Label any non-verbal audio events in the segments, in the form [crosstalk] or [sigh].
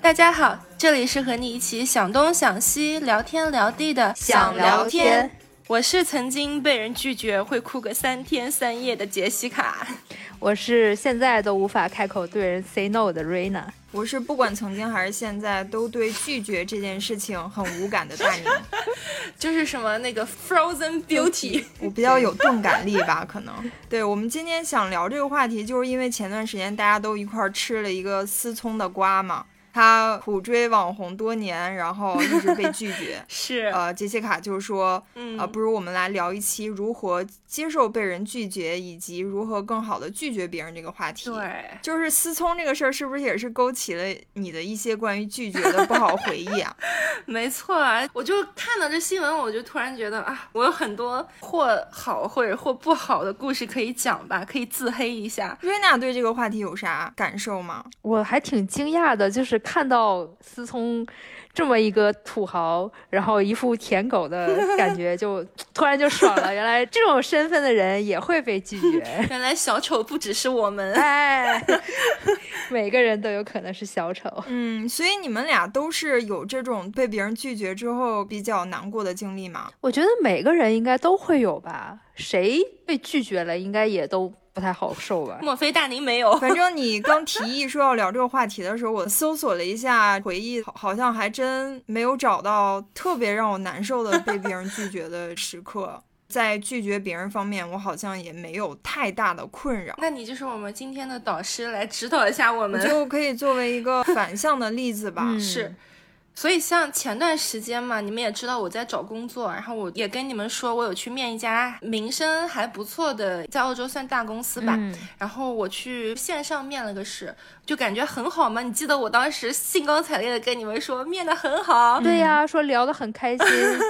大家好，这里是和你一起想东想西、聊天聊地的想聊天。我是曾经被人拒绝会哭个三天三夜的杰西卡，我是现在都无法开口对人 say no 的瑞娜，我是不管曾经还是现在都对拒绝这件事情很无感的大宁，[laughs] 就是什么那个 Frozen Beauty，我比较有钝感力吧，可能。[laughs] 对我们今天想聊这个话题，就是因为前段时间大家都一块吃了一个思聪的瓜嘛。他苦追网红多年，然后一直被拒绝。[laughs] 是，呃，杰西卡就是说，呃，不如我们来聊一期如何接受被人拒绝，以及如何更好的拒绝别人这个话题。对，就是思聪这个事儿，是不是也是勾起了你的一些关于拒绝的不好回忆啊？[laughs] 没错啊，我就看到这新闻，我就突然觉得啊，我有很多或好或者或不好的故事可以讲吧，可以自黑一下。瑞娜对这个话题有啥感受吗？我还挺惊讶的，就是。看到思聪这么一个土豪，然后一副舔狗的感觉，就突然就爽了。原来这种身份的人也会被拒绝。[laughs] 原来小丑不只是我们，[laughs] 哎，每个人都有可能是小丑。[laughs] 嗯，所以你们俩都是有这种被别人拒绝之后比较难过的经历吗？我觉得每个人应该都会有吧。谁被拒绝了，应该也都。不太好受吧？莫非大宁没有？反正你刚提议说要聊这个话题的时候，我搜索了一下回忆，好像还真没有找到特别让我难受的被别人拒绝的时刻。[laughs] 在拒绝别人方面，我好像也没有太大的困扰。那你就是我们今天的导师，来指导一下我们，就可以作为一个反向的例子吧。[laughs] 是。所以像前段时间嘛，你们也知道我在找工作，然后我也跟你们说，我有去面一家名声还不错的，在澳洲算大公司吧。然后我去线上面了个试，就感觉很好嘛。你记得我当时兴高采烈的跟你们说面的很好，对呀，说聊得很开心。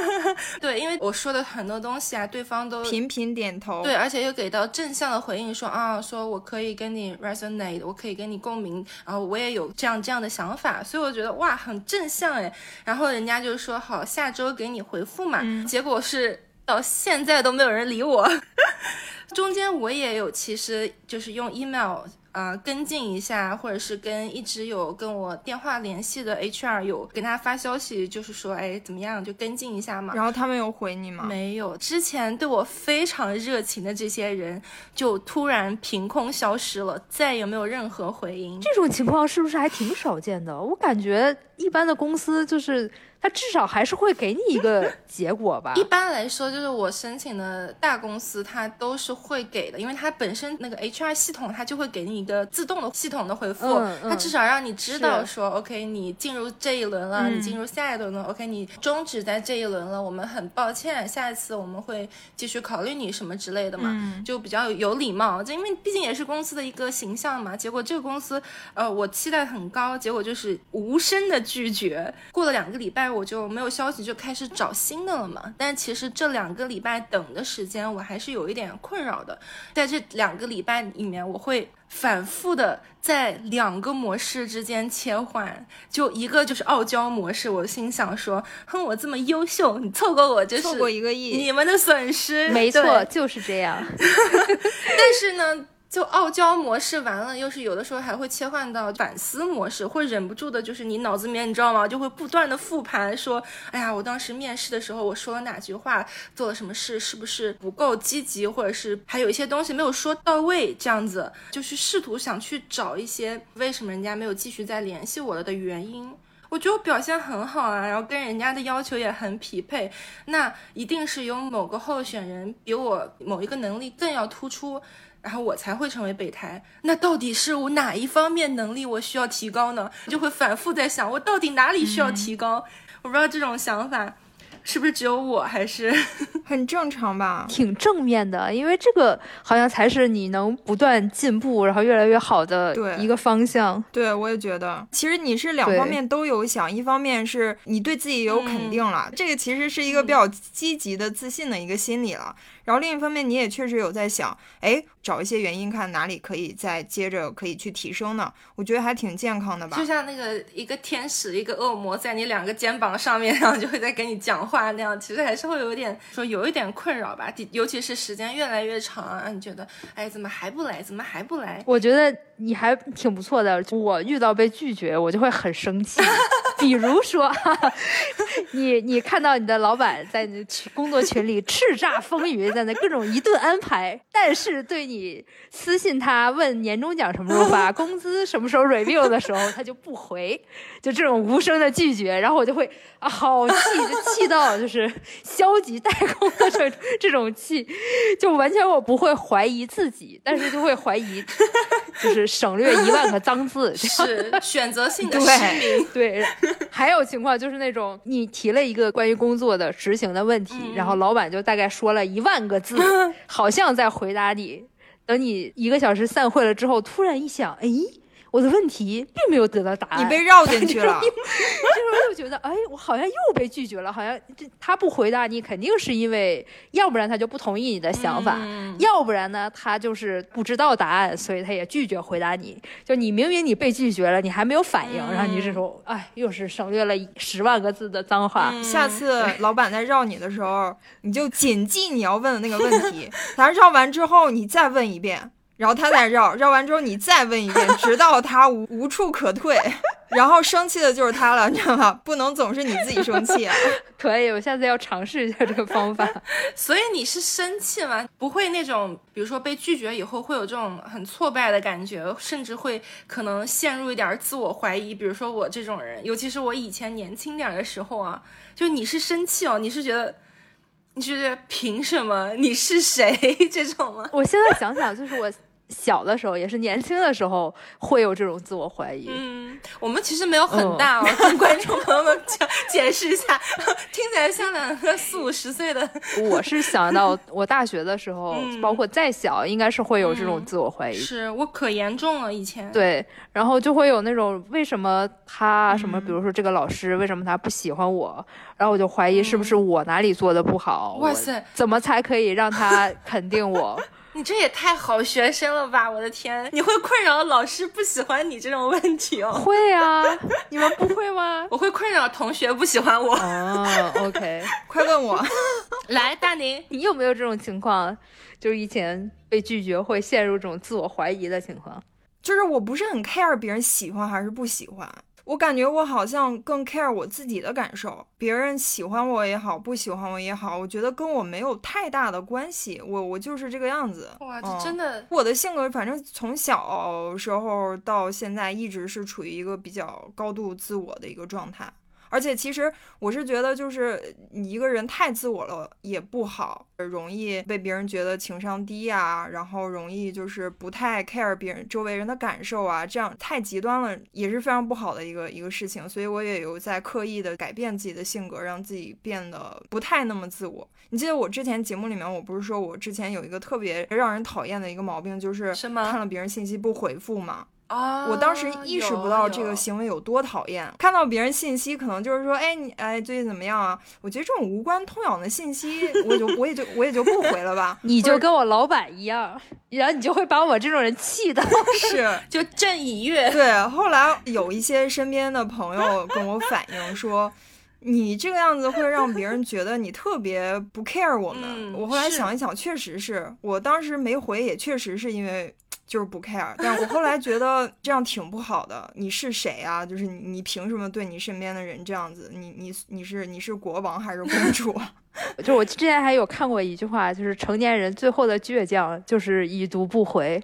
[laughs] 对，因为我说的很多东西啊，对方都频频点头。对，而且又给到正向的回应，说啊，说我可以跟你 resonate，我可以跟你共鸣，然后我也有这样这样的想法，所以我觉得哇，很正向。然后人家就说好，下周给你回复嘛。结果是到现在都没有人理我。[laughs] 中间我也有，其实就是用 email。啊，跟进一下，或者是跟一直有跟我电话联系的 HR 有跟他发消息，就是说，哎，怎么样，就跟进一下嘛。然后他们有回你吗？没有，之前对我非常热情的这些人，就突然凭空消失了，再也没有任何回音。这种情况是不是还挺少见的？我感觉一般的公司就是。他至少还是会给你一个结果吧。[laughs] 一般来说，就是我申请的大公司，它都是会给的，因为它本身那个 HR 系统，它就会给你一个自动的系统的回复。它至少让你知道说，OK，你进入这一轮了，你进入下一轮了，OK，你终止在这一轮了。我们很抱歉，下一次我们会继续考虑你什么之类的嘛，就比较有礼貌。就因为毕竟也是公司的一个形象嘛。结果这个公司，呃，我期待很高，结果就是无声的拒绝。过了两个礼拜。我就没有消息，就开始找新的了嘛。但其实这两个礼拜等的时间，我还是有一点困扰的。在这两个礼拜里面，我会反复的在两个模式之间切换。就一个就是傲娇模式，我心想说，哼，我这么优秀，你错过我就是错过一个亿，你们的损失。没错，就是这样。[laughs] 但是呢。就傲娇模式完了，又是有的时候还会切换到反思模式，会忍不住的，就是你脑子里面你知道吗？就会不断的复盘，说，哎呀，我当时面试的时候我说了哪句话，做了什么事，是不是不够积极，或者是还有一些东西没有说到位，这样子，就是试图想去找一些为什么人家没有继续再联系我了的原因。我觉得我表现很好啊，然后跟人家的要求也很匹配，那一定是有某个候选人比我某一个能力更要突出。然后我才会成为备胎，那到底是我哪一方面能力我需要提高呢？就会反复在想，我到底哪里需要提高？我不知道这种想法。是不是只有我还是 [laughs] 很正常吧？挺正面的，因为这个好像才是你能不断进步，然后越来越好的一个方向。对，我也觉得，其实你是两方面都有想，一方面是你对自己有肯定了，这个其实是一个比较积极的、自信的一个心理了。然后另一方面，你也确实有在想，哎，找一些原因，看哪里可以再接着可以去提升呢？我觉得还挺健康的吧。就像那个一个天使，一个恶魔在你两个肩膀上面，然后就会在跟你讲话那样，其实还是会有点说有一点困扰吧。尤其是时间越来越长，你觉得，哎，怎么还不来？怎么还不来？我觉得你还挺不错的。我遇到被拒绝，我就会很生气。[laughs] 比如说，[laughs] 你你看到你的老板在你群工作群里叱咤风云，在那各种一顿安排，但是对你私信他问年终奖什么时候发，[laughs] 工资什么时候 review 的时候，他就不回，就这种无声的拒绝，然后我就会啊好气，就气到就是消极怠工的这这种气，就完全我不会怀疑自己，但是就会怀疑，就是省略一万个 [laughs] 脏字，是选择性的失明，对。还有情况就是那种你提了一个关于工作的执行的问题，然后老板就大概说了一万个字，[laughs] 好像在回答你。等你一个小时散会了之后，突然一想，哎。我的问题并没有得到答案，你被绕进去了。这时候又觉得，哎，我好像又被拒绝了，好像这他不回答你，肯定是因为，要不然他就不同意你的想法，要不然呢，他就是不知道答案，所以他也拒绝回答你。就你明明你被拒绝了，你还没有反应，然后你这时候，哎，又是省略了十万个字的脏话。下次老板在绕你的时候，你就谨记你要问的那个问题，[laughs] 咱绕完之后，你再问一遍。然后他再绕绕完之后，你再问一遍，直到他无无处可退。[laughs] 然后生气的就是他了，你知道吗？不能总是你自己生气啊！[laughs] 可以，我下次要尝试一下这个方法。[laughs] 所以你是生气吗？不会那种，比如说被拒绝以后会有这种很挫败的感觉，甚至会可能陷入一点自我怀疑。比如说我这种人，尤其是我以前年轻点的时候啊，就你是生气哦，你是觉得，你是觉得凭什么？你是谁这种吗？我现在想想，就是我。小的时候也是年轻的时候会有这种自我怀疑。嗯，我们其实没有很大哦，跟观众朋友们讲解释一下，听起来像两个四五十岁的。我是想到我大学的时候，包括再小，应该是会有这种自我怀疑。是我可严重了以前。对，然后就会有那种为什么他什么，比如说这个老师为什么他不喜欢我，然后我就怀疑是不是我哪里做的不好。哇塞，怎么才可以让他肯定我？你这也太好学生了吧！我的天，你会困扰老师不喜欢你这种问题哦？会啊，你们不会吗？[laughs] 我会困扰同学不喜欢我。哦，OK，[laughs] 快问我，[laughs] 来，大宁，你有没有这种情况？就是以前被拒绝会陷入这种自我怀疑的情况？就是我不是很 care 别人喜欢还是不喜欢。我感觉我好像更 care 我自己的感受，别人喜欢我也好，不喜欢我也好，我觉得跟我没有太大的关系。我我就是这个样子。哇，这真的，我的性格反正从小时候到现在一直是处于一个比较高度自我的一个状态。而且其实我是觉得，就是你一个人太自我了也不好，容易被别人觉得情商低呀，然后容易就是不太 care 别人周围人的感受啊，这样太极端了也是非常不好的一个一个事情。所以我也有在刻意的改变自己的性格，让自己变得不太那么自我。你记得我之前节目里面，我不是说我之前有一个特别让人讨厌的一个毛病，就是看了别人信息不回复吗？啊！我当时意识不到这个行为有多讨厌。看到别人信息，可能就是说，哎，你哎，最近怎么样啊？我觉得这种无关痛痒的信息，我就我也就我也就不回了吧。[laughs] 你就跟我老板一样，然后你就会把我这种人气的，[laughs] 是 [laughs] 就朕已阅。对，后来有一些身边的朋友跟我反映说，你这个样子会让别人觉得你特别不 care 我们。我后来想一想，确实是我当时没回，也确实是因为。就是不 care，但我后来觉得这样挺不好的。你是谁啊？就是你，你凭什么对你身边的人这样子？你，你，你是你是国王还是公主？[laughs] 就我之前还有看过一句话，就是成年人最后的倔强就是已读不回。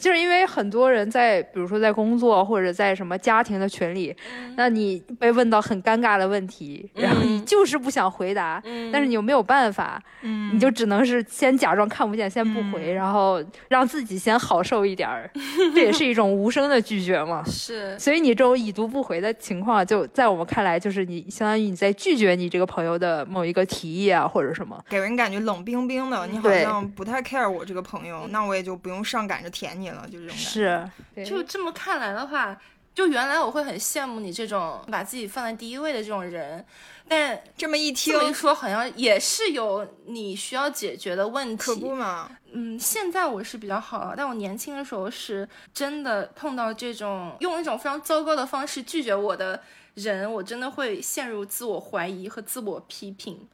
就是因为很多人在，比如说在工作或者在什么家庭的群里，那你被问到很尴尬的问题，然后你就是不想回答，但是你又没有办法，你就只能是先假装看不见，先不回，然后让自己先好受一点儿，[laughs] 这也是一种无声的拒绝嘛。是，所以你这种已读不回的情况，就在我们看来，就是你相当于你在拒绝你这个朋友的某一个提议啊，或者什么，给人感觉冷冰冰的，你好像不太 care 我这个朋友，那我也就不用上赶着舔你。了，就这种是，就这么看来的话，就原来我会很羡慕你这种把自己放在第一位的这种人，但这么一听，这么一说，好像也是有你需要解决的问题，可不嘛？嗯，现在我是比较好了，但我年轻的时候是真的碰到这种用一种非常糟糕的方式拒绝我的人，我真的会陷入自我怀疑和自我批评。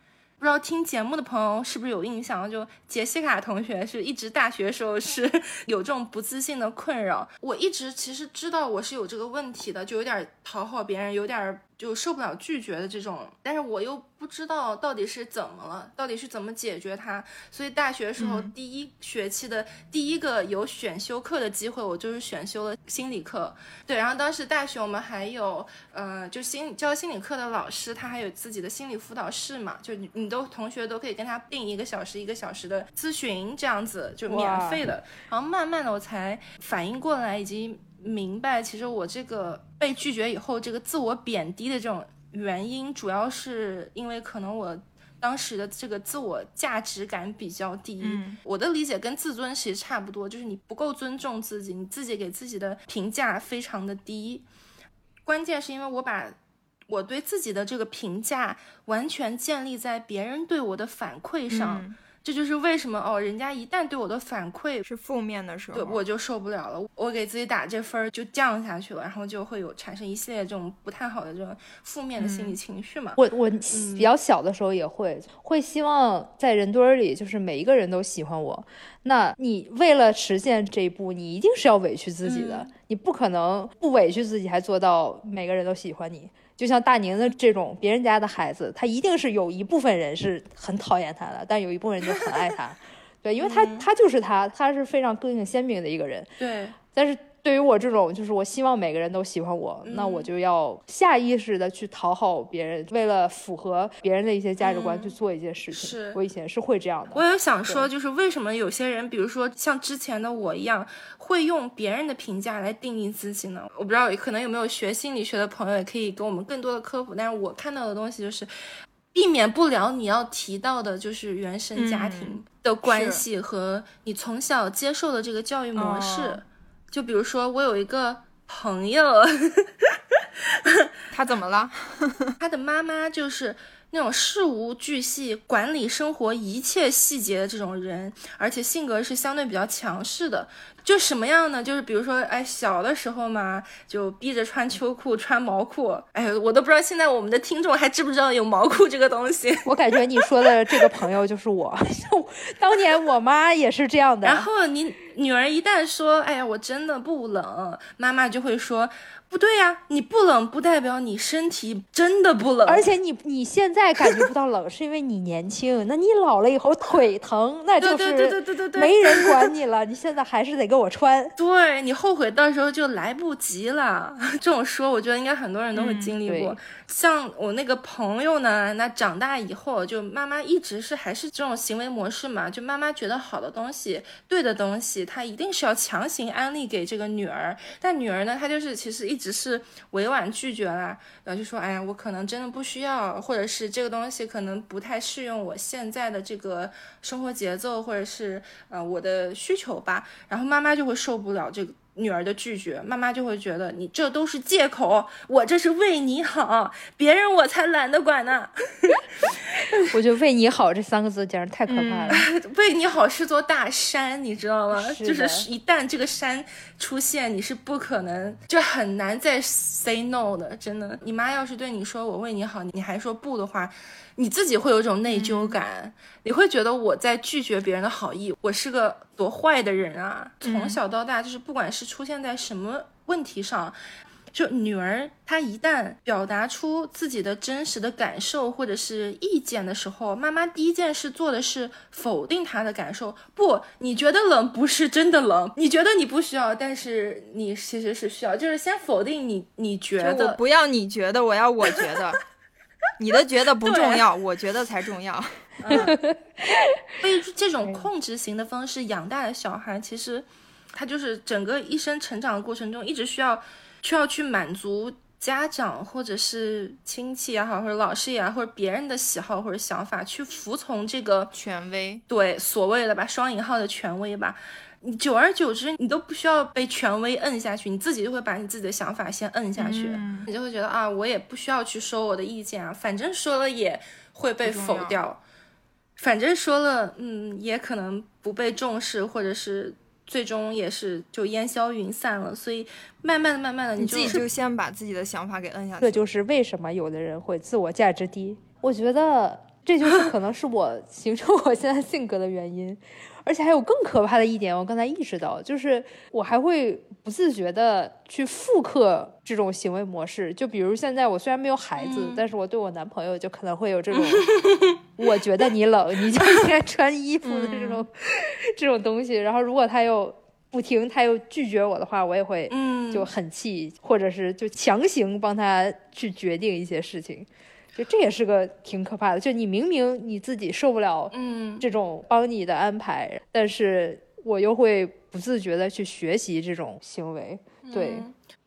不知道听节目的朋友是不是有印象？就杰西卡同学是一直大学时候是有这种不自信的困扰。我一直其实知道我是有这个问题的，就有点讨好别人，有点就受不了拒绝的这种，但是我又。不知道到底是怎么了，到底是怎么解决它？所以大学时候第一学期的第一个有选修课的机会，我就是选修了心理课。对，然后当时大学我们还有，呃，就心教心理课的老师，他还有自己的心理辅导室嘛，就你你都同学都可以跟他定一个小时一个小时的咨询，这样子就免费的。然后慢慢的我才反应过来，以及明白，其实我这个被拒绝以后，这个自我贬低的这种。原因主要是因为可能我当时的这个自我价值感比较低，我的理解跟自尊其实差不多，就是你不够尊重自己，你自己给自己的评价非常的低。关键是因为我把我对自己的这个评价完全建立在别人对我的反馈上。这就是为什么哦，人家一旦对我的反馈是负面的时候，对我就受不了了。我给自己打这分儿就降下去了，然后就会有产生一系列这种不太好的这种负面的心理情绪嘛。我我比较小的时候也会会希望在人堆儿里，就是每一个人都喜欢我。那你为了实现这一步，你一定是要委屈自己的，你不可能不委屈自己还做到每个人都喜欢你。就像大宁的这种别人家的孩子，他一定是有一部分人是很讨厌他的，但有一部分人就很爱他，对，因为他他就是他，他是非常个性鲜明的一个人，对，但是。对于我这种，就是我希望每个人都喜欢我，那我就要下意识的去讨好别人，为了符合别人的一些价值观去做一些事情。是我以前是会这样的。我有想说，就是为什么有些人，比如说像之前的我一样，会用别人的评价来定义自己呢？我不知道，可能有没有学心理学的朋友也可以给我们更多的科普。但是我看到的东西就是，避免不了你要提到的，就是原生家庭的关系和你从小接受的这个教育模式。就比如说，我有一个朋友，[laughs] 他怎么了？[laughs] 他的妈妈就是那种事无巨细、管理生活一切细节的这种人，而且性格是相对比较强势的。就什么样呢？就是比如说，哎，小的时候嘛，就逼着穿秋裤、穿毛裤。哎，我都不知道现在我们的听众还知不知道有毛裤这个东西。我感觉你说的这个朋友就是我，当年我妈也是这样的。然后你女儿一旦说，哎呀，我真的不冷，妈妈就会说。不对呀，你不冷不代表你身体真的不冷，而且你你现在感觉不到冷，是因为你年轻。那你老了以后腿疼，那就是对对对对对没人管你 [laughs] 了。你现在还是得给我穿，对你后悔到时候就来不及了。[laughs] 这种说，我觉得应该很多人都会经历过。像我那个朋友呢，那长大以后就妈妈一直是还是这种行为模式嘛，就妈妈觉得好的东西、对的东西，她一定是要强行安利给这个女儿。但女儿呢，她就是其实一直是委婉拒绝啦，然后就说：“哎呀，我可能真的不需要，或者是这个东西可能不太适用我现在的这个生活节奏，或者是呃我的需求吧。”然后妈妈就会受不了这个。女儿的拒绝，妈妈就会觉得你这都是借口，我这是为你好，别人我才懒得管呢。[laughs] 我觉得“为你好”这三个字简直太可怕了。[laughs] 为你好是座大山，你知道吗？就是一旦这个山出现，你是不可能，就很难再 say no 的。真的，你妈要是对你说我为你好，你还说不的话。你自己会有一种内疚感，你会觉得我在拒绝别人的好意，我是个多坏的人啊！从小到大，就是不管是出现在什么问题上，就女儿她一旦表达出自己的真实的感受或者是意见的时候，妈妈第一件事做的是否定她的感受。不，你觉得冷不是真的冷，你觉得你不需要，但是你其实是需要，就是先否定你，你觉得不要你觉得，我要我觉得。你的觉得不重要，我觉得才重要。[laughs] 被这种控制型的方式养大的小孩，其实他就是整个一生成长的过程中，一直需要需要去满足家长或者是亲戚也好，或者老师也好，或者别人的喜好或者想法，去服从这个权威。对，所谓的吧，双引号的权威吧。你久而久之，你都不需要被权威摁下去，你自己就会把你自己的想法先摁下去，你就会觉得啊，我也不需要去说我的意见啊，反正说了也会被否掉，反正说了，嗯，也可能不被重视，或者是最终也是就烟消云散了。所以慢慢的、慢慢的，你自己就先把自己的想法给摁下去。这就是为什么有的人会自我价值低。我觉得这就是 [laughs] 可能是我形成我现在性格的原因。而且还有更可怕的一点，我刚才意识到，就是我还会不自觉的去复刻这种行为模式。就比如现在我虽然没有孩子，但是我对我男朋友就可能会有这种，[laughs] 我觉得你冷，你就应该穿衣服的这种这种东西。然后如果他又不听，他又拒绝我的话，我也会就很气，或者是就强行帮他去决定一些事情。就这也是个挺可怕的，就你明明你自己受不了，嗯，这种帮你的安排，但是我又会不自觉的去学习这种行为，对，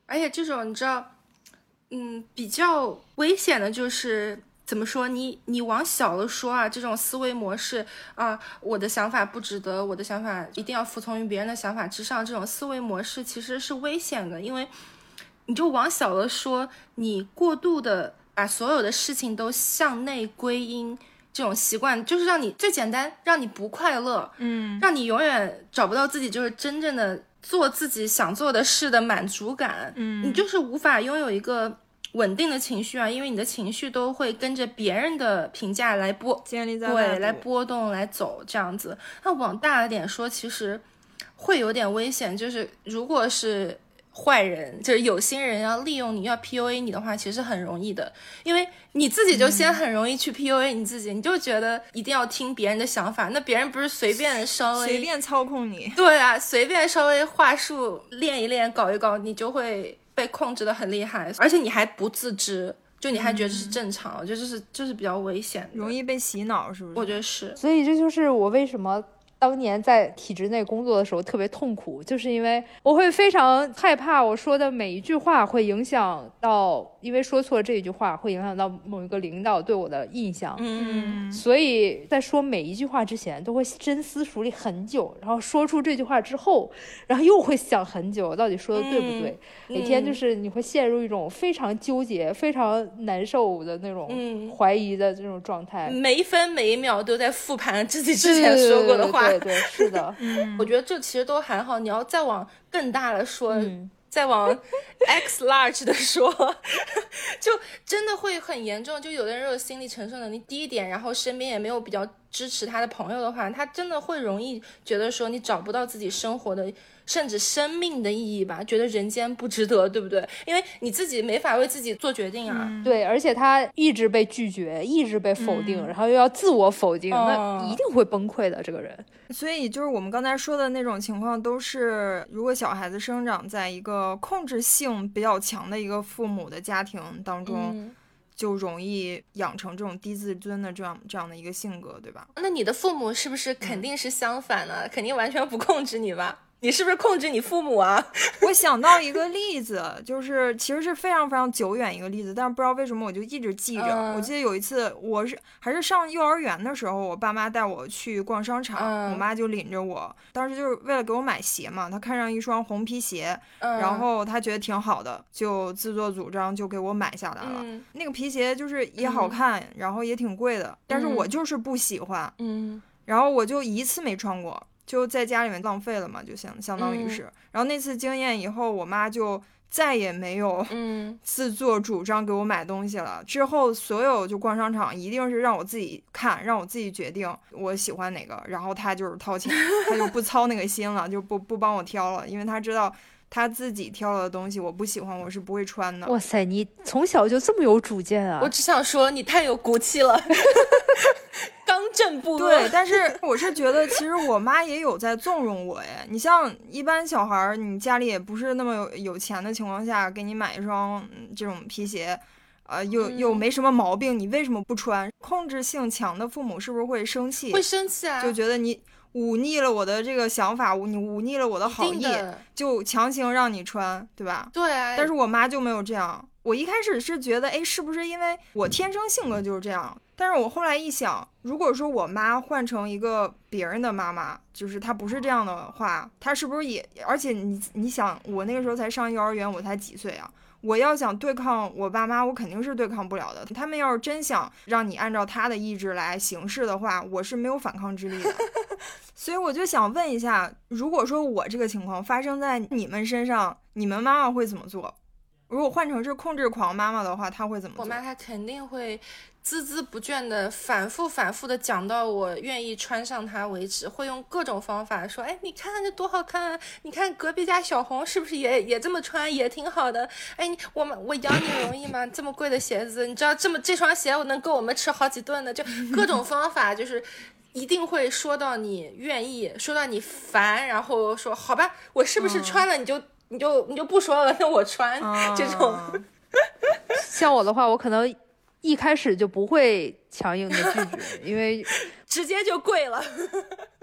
而且这种你知道，嗯，比较危险的就是怎么说，你你往小了说啊，这种思维模式啊，我的想法不值得，我的想法一定要服从于别人的想法之上，这种思维模式其实是危险的，因为你就往小了说，你过度的。把所有的事情都向内归因，这种习惯就是让你最简单，让你不快乐，嗯，让你永远找不到自己就是真正的做自己想做的事的满足感，嗯，你就是无法拥有一个稳定的情绪啊，因为你的情绪都会跟着别人的评价来波，建立在对来波动来走这样子。那往大了点说，其实会有点危险，就是如果是。坏人就是有心人要利用你要 PUA 你的话，其实很容易的，因为你自己就先很容易去 PUA 你自己，你就觉得一定要听别人的想法，那别人不是随便稍微随便操控你？对啊，随便稍微话术练一练，搞一搞，你就会被控制的很厉害，而且你还不自知，就你还觉得是正常，我觉得这是这是比较危险，容易被洗脑，是不是？我觉得是，所以这就是我为什么。当年在体制内工作的时候特别痛苦，就是因为我会非常害怕我说的每一句话会影响到，因为说错了这一句话会影响到某一个领导对我的印象。嗯，所以在说每一句话之前都会深思熟虑很久，然后说出这句话之后，然后又会想很久到底说的对不对。每天就是你会陷入一种非常纠结、非常难受的那种怀疑的这种状态，每一分每一秒都在复盘自己之前说过的话。对对是的，我觉得这其实都还好。你要再往更大的说，再往 X large 的说，[laughs] 就真的会很严重。就有的人有心理承受能力低一点，然后身边也没有比较支持他的朋友的话，他真的会容易觉得说你找不到自己生活的。甚至生命的意义吧，觉得人间不值得，对不对？因为你自己没法为自己做决定啊。对，而且他一直被拒绝，一直被否定，然后又要自我否定，那一定会崩溃的。这个人，所以就是我们刚才说的那种情况，都是如果小孩子生长在一个控制性比较强的一个父母的家庭当中，就容易养成这种低自尊的这样这样的一个性格，对吧？那你的父母是不是肯定是相反呢？肯定完全不控制你吧？你是不是控制你父母啊？[laughs] 我想到一个例子，就是其实是非常非常久远一个例子，但是不知道为什么我就一直记着。我记得有一次，我是还是上幼儿园的时候，我爸妈带我去逛商场，我妈就领着我，当时就是为了给我买鞋嘛。她看上一双红皮鞋，然后她觉得挺好的，就自作主张就给我买下来了。那个皮鞋就是也好看，然后也挺贵的，但是我就是不喜欢。嗯，然后我就一次没穿过。就在家里面浪费了嘛，就相相当于是。然后那次经验以后，我妈就再也没有 [laughs] 自作主张给我买东西了。之后所有就逛商场，一定是让我自己看，让我自己决定我喜欢哪个，然后她就是掏钱，她就不 [laughs] 操那个心了，就不不帮我挑了，因为她知道。他自己挑了的东西，我不喜欢，我是不会穿的。哇塞，你从小就这么有主见啊！我只想说，你太有骨气了，[laughs] 刚正不阿。对，但是 [laughs] 我是觉得，其实我妈也有在纵容我哎。你像一般小孩儿，你家里也不是那么有有钱的情况下，给你买一双这种皮鞋，呃，又又没什么毛病，你为什么不穿？控制性强的父母是不是会生气？会生气啊！就觉得你。忤逆了我的这个想法，你忤逆了我的好意，就强行让你穿，对吧？对。但是我妈就没有这样。我一开始是觉得，哎，是不是因为我天生性格就是这样？但是我后来一想，如果说我妈换成一个别人的妈妈，就是她不是这样的话，她是不是也？而且你你想，我那个时候才上幼儿园，我才几岁啊？我要想对抗我爸妈，我肯定是对抗不了的。他们要是真想让你按照他的意志来行事的话，我是没有反抗之力的。[laughs] 所以我就想问一下，如果说我这个情况发生在你们身上，你们妈妈会怎么做？如果换成是控制狂妈妈的话，她会怎么做？我妈她肯定会。孜孜不倦的反复反复的讲到我愿意穿上它为止，会用各种方法说，哎，你看这多好看啊！你看隔壁家小红是不是也也这么穿，也挺好的？哎，我们我养你容易吗？这么贵的鞋子，你知道这么这双鞋我能够我们吃好几顿的，就各种方法，就是一定会说到你愿意，说到你烦，然后说好吧，我是不是穿了你就你就你就不说了，那我穿这种。[laughs] 像我的话，我可能。一开始就不会强硬的拒绝，因为 [laughs] 直接就跪了。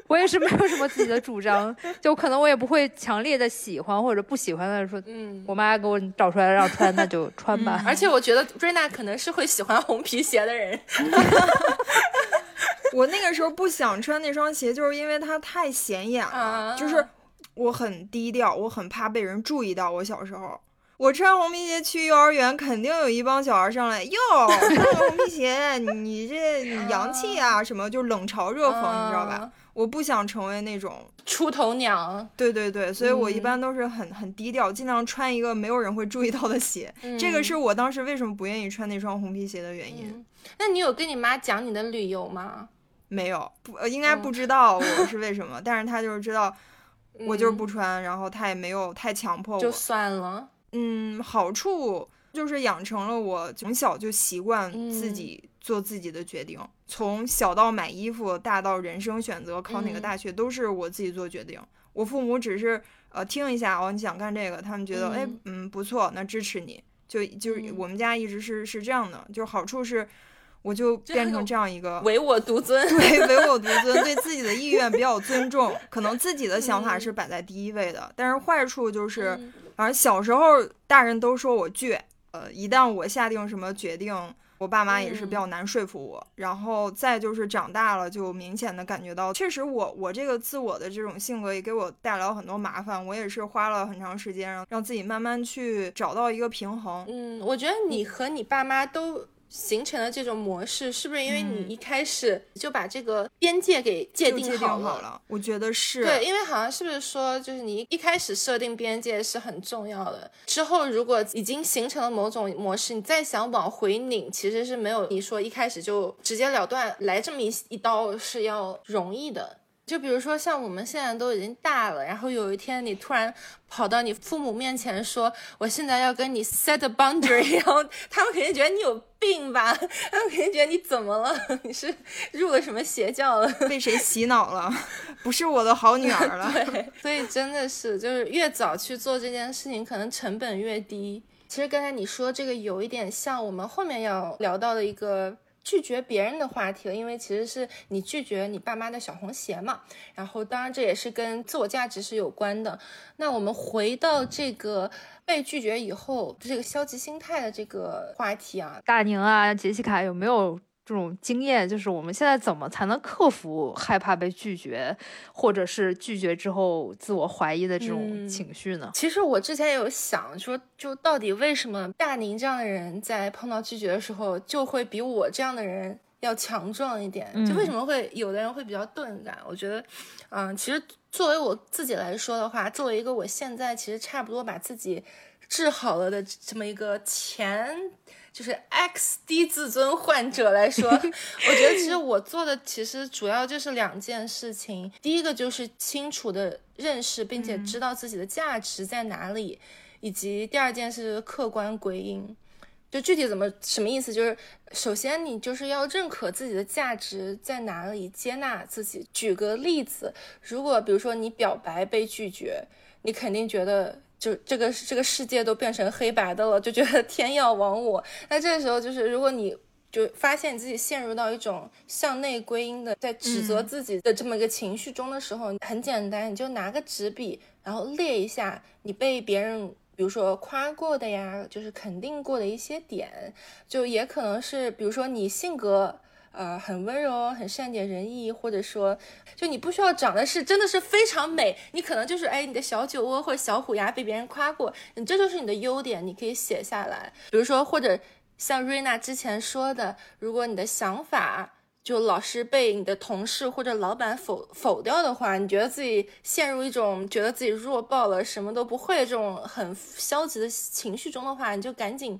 我也是没有什么自己的主张，就可能我也不会强烈的喜欢或者不喜欢的说，嗯，我妈给我找出来让穿，那就穿吧。而且我觉得瑞娜可能是会喜欢红皮鞋的人。[laughs] [laughs] 我那个时候不想穿那双鞋，就是因为它太显眼了，就是我很低调，我很怕被人注意到。我小时候。我穿红皮鞋去幼儿园，肯定有一帮小孩上来哟，穿红皮鞋，你这 [laughs] 洋气啊，什么就冷嘲热讽，你知道吧？我不想成为那种出头鸟。对对对，所以我一般都是很很低调，尽量穿一个没有人会注意到的鞋。这个是我当时为什么不愿意穿那双红皮鞋的原因。那你有跟你妈讲你的理由吗？没有，不，应该不知道我是为什么，但是她就是知道我就是不穿，然后她也没有太强迫我，就算了。嗯，好处就是养成了我从小就习惯自己做自己的决定，从小到买衣服，大到人生选择考哪个大学，都是我自己做决定。我父母只是呃听一下哦，你想干这个，他们觉得哎嗯。不错，那支持你。就就是我们家一直是是这样的，就好处是我就变成这样一个唯我独尊，[laughs] 对唯我独尊，[laughs] 对自己的意愿比较尊重，可能自己的想法是摆在第一位的。但是坏处就是。反正小时候大人都说我倔，呃，一旦我下定什么决定，我爸妈也是比较难说服我。然后再就是长大了，就明显的感觉到，确实我我这个自我的这种性格也给我带来了很多麻烦。我也是花了很长时间，让让自己慢慢去找到一个平衡。嗯，我觉得你和你爸妈都。形成了这种模式，是不是因为你一开始就把这个边界给界定好了？我觉得是。对，因为好像是不是说，就是你一开始设定边界是很重要的。之后如果已经形成了某种模式，你再想往回拧，其实是没有你说一开始就直截了断来这么一一刀是要容易的。就比如说，像我们现在都已经大了，然后有一天你突然跑到你父母面前说：“我现在要跟你 set a boundary。”然后他们肯定觉得你有病吧？他们肯定觉得你怎么了？[laughs] 你是入了什么邪教了？[laughs] 被谁洗脑了？[laughs] 不是我的好女儿了。对，所以真的是，就是越早去做这件事情，可能成本越低。其实刚才你说这个有一点像我们后面要聊到的一个。拒绝别人的话题了，因为其实是你拒绝你爸妈的小红鞋嘛。然后，当然这也是跟自我价值是有关的。那我们回到这个被拒绝以后这个消极心态的这个话题啊，大宁啊，杰西卡有没有？这种经验就是我们现在怎么才能克服害怕被拒绝，或者是拒绝之后自我怀疑的这种情绪呢？其实我之前也有想说，就到底为什么大宁这样的人在碰到拒绝的时候，就会比我这样的人要强壮一点？就为什么会有的人会比较钝感？我觉得，嗯，其实作为我自己来说的话，作为一个我现在其实差不多把自己治好了的这么一个前。就是 X 低自尊患者来说，[laughs] 我觉得其实我做的其实主要就是两件事情。第一个就是清楚的认识并且知道自己的价值在哪里，以及第二件是客观归因。就具体怎么什么意思？就是首先你就是要认可自己的价值在哪里，接纳自己。举个例子，如果比如说你表白被拒绝，你肯定觉得。就这个这个世界都变成黑白的了，就觉得 [laughs] 天要亡我。那这个时候就是，如果你就发现你自己陷入到一种向内归因的，在指责自己的这么一个情绪中的时候，很简单，你就拿个纸笔，然后列一下你被别人比如说夸过的呀，就是肯定过的一些点，就也可能是比如说你性格。呃很温柔、很善解人意，或者说就你不需要长得是真的是非常美，你可能就是哎你的小酒窝或者小虎牙被别人夸过，你这就是你的优点，你可以写下来。比如说或者像瑞娜之前说的，如果你的想法。就老是被你的同事或者老板否否掉的话，你觉得自己陷入一种觉得自己弱爆了、什么都不会这种很消极的情绪中的话，你就赶紧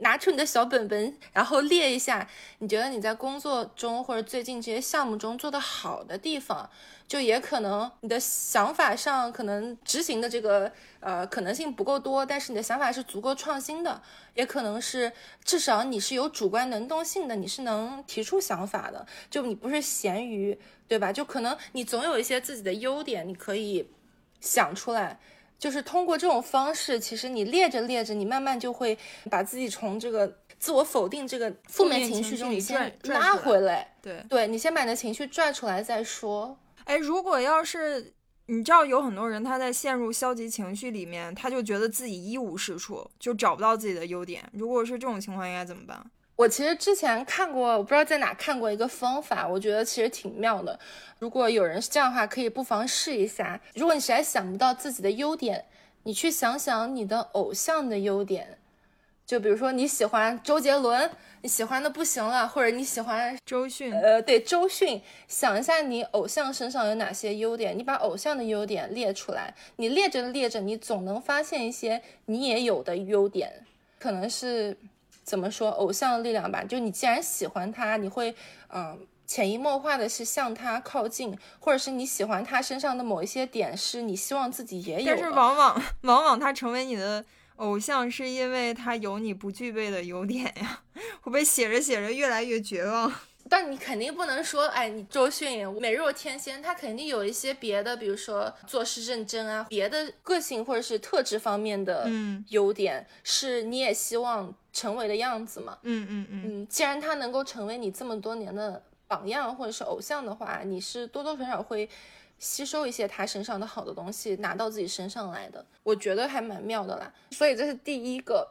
拿出你的小本本，然后列一下你觉得你在工作中或者最近这些项目中做的好的地方。就也可能你的想法上可能执行的这个呃可能性不够多，但是你的想法是足够创新的，也可能是至少你是有主观能动性的，你是能提出想法的，就你不是咸鱼，对吧？就可能你总有一些自己的优点，你可以想出来，就是通过这种方式，其实你列着列着，你慢慢就会把自己从这个自我否定这个负面情绪中你先拉回来，对，对你先把你的情绪拽出来再说。哎，如果要是你知道有很多人他在陷入消极情绪里面，他就觉得自己一无是处，就找不到自己的优点。如果是这种情况，应该怎么办？我其实之前看过，我不知道在哪看过一个方法，我觉得其实挺妙的。如果有人是这样的话，可以不妨试一下。如果你实在想不到自己的优点，你去想想你的偶像的优点。就比如说你喜欢周杰伦，你喜欢的不行了，或者你喜欢周迅，呃，对，周迅，想一下你偶像身上有哪些优点，你把偶像的优点列出来，你列着列着，你总能发现一些你也有的优点，可能是怎么说偶像的力量吧，就你既然喜欢他，你会嗯潜移默化的是向他靠近，或者是你喜欢他身上的某一些点，是你希望自己也有，但是往往 [laughs] 往往他成为你的。偶像是因为他有你不具备的优点呀，[laughs] 会不会写着写着越来越绝望？[laughs] 但你肯定不能说，哎，你周迅美若天仙，他肯定有一些别的，比如说做事认真啊，别的个性或者是特质方面的优点，是你也希望成为的样子嘛？嗯嗯嗯嗯，既然他能够成为你这么多年的榜样或者是偶像的话，你是多多少少会。吸收一些他身上的好的东西，拿到自己身上来的，我觉得还蛮妙的啦。所以这是第一个，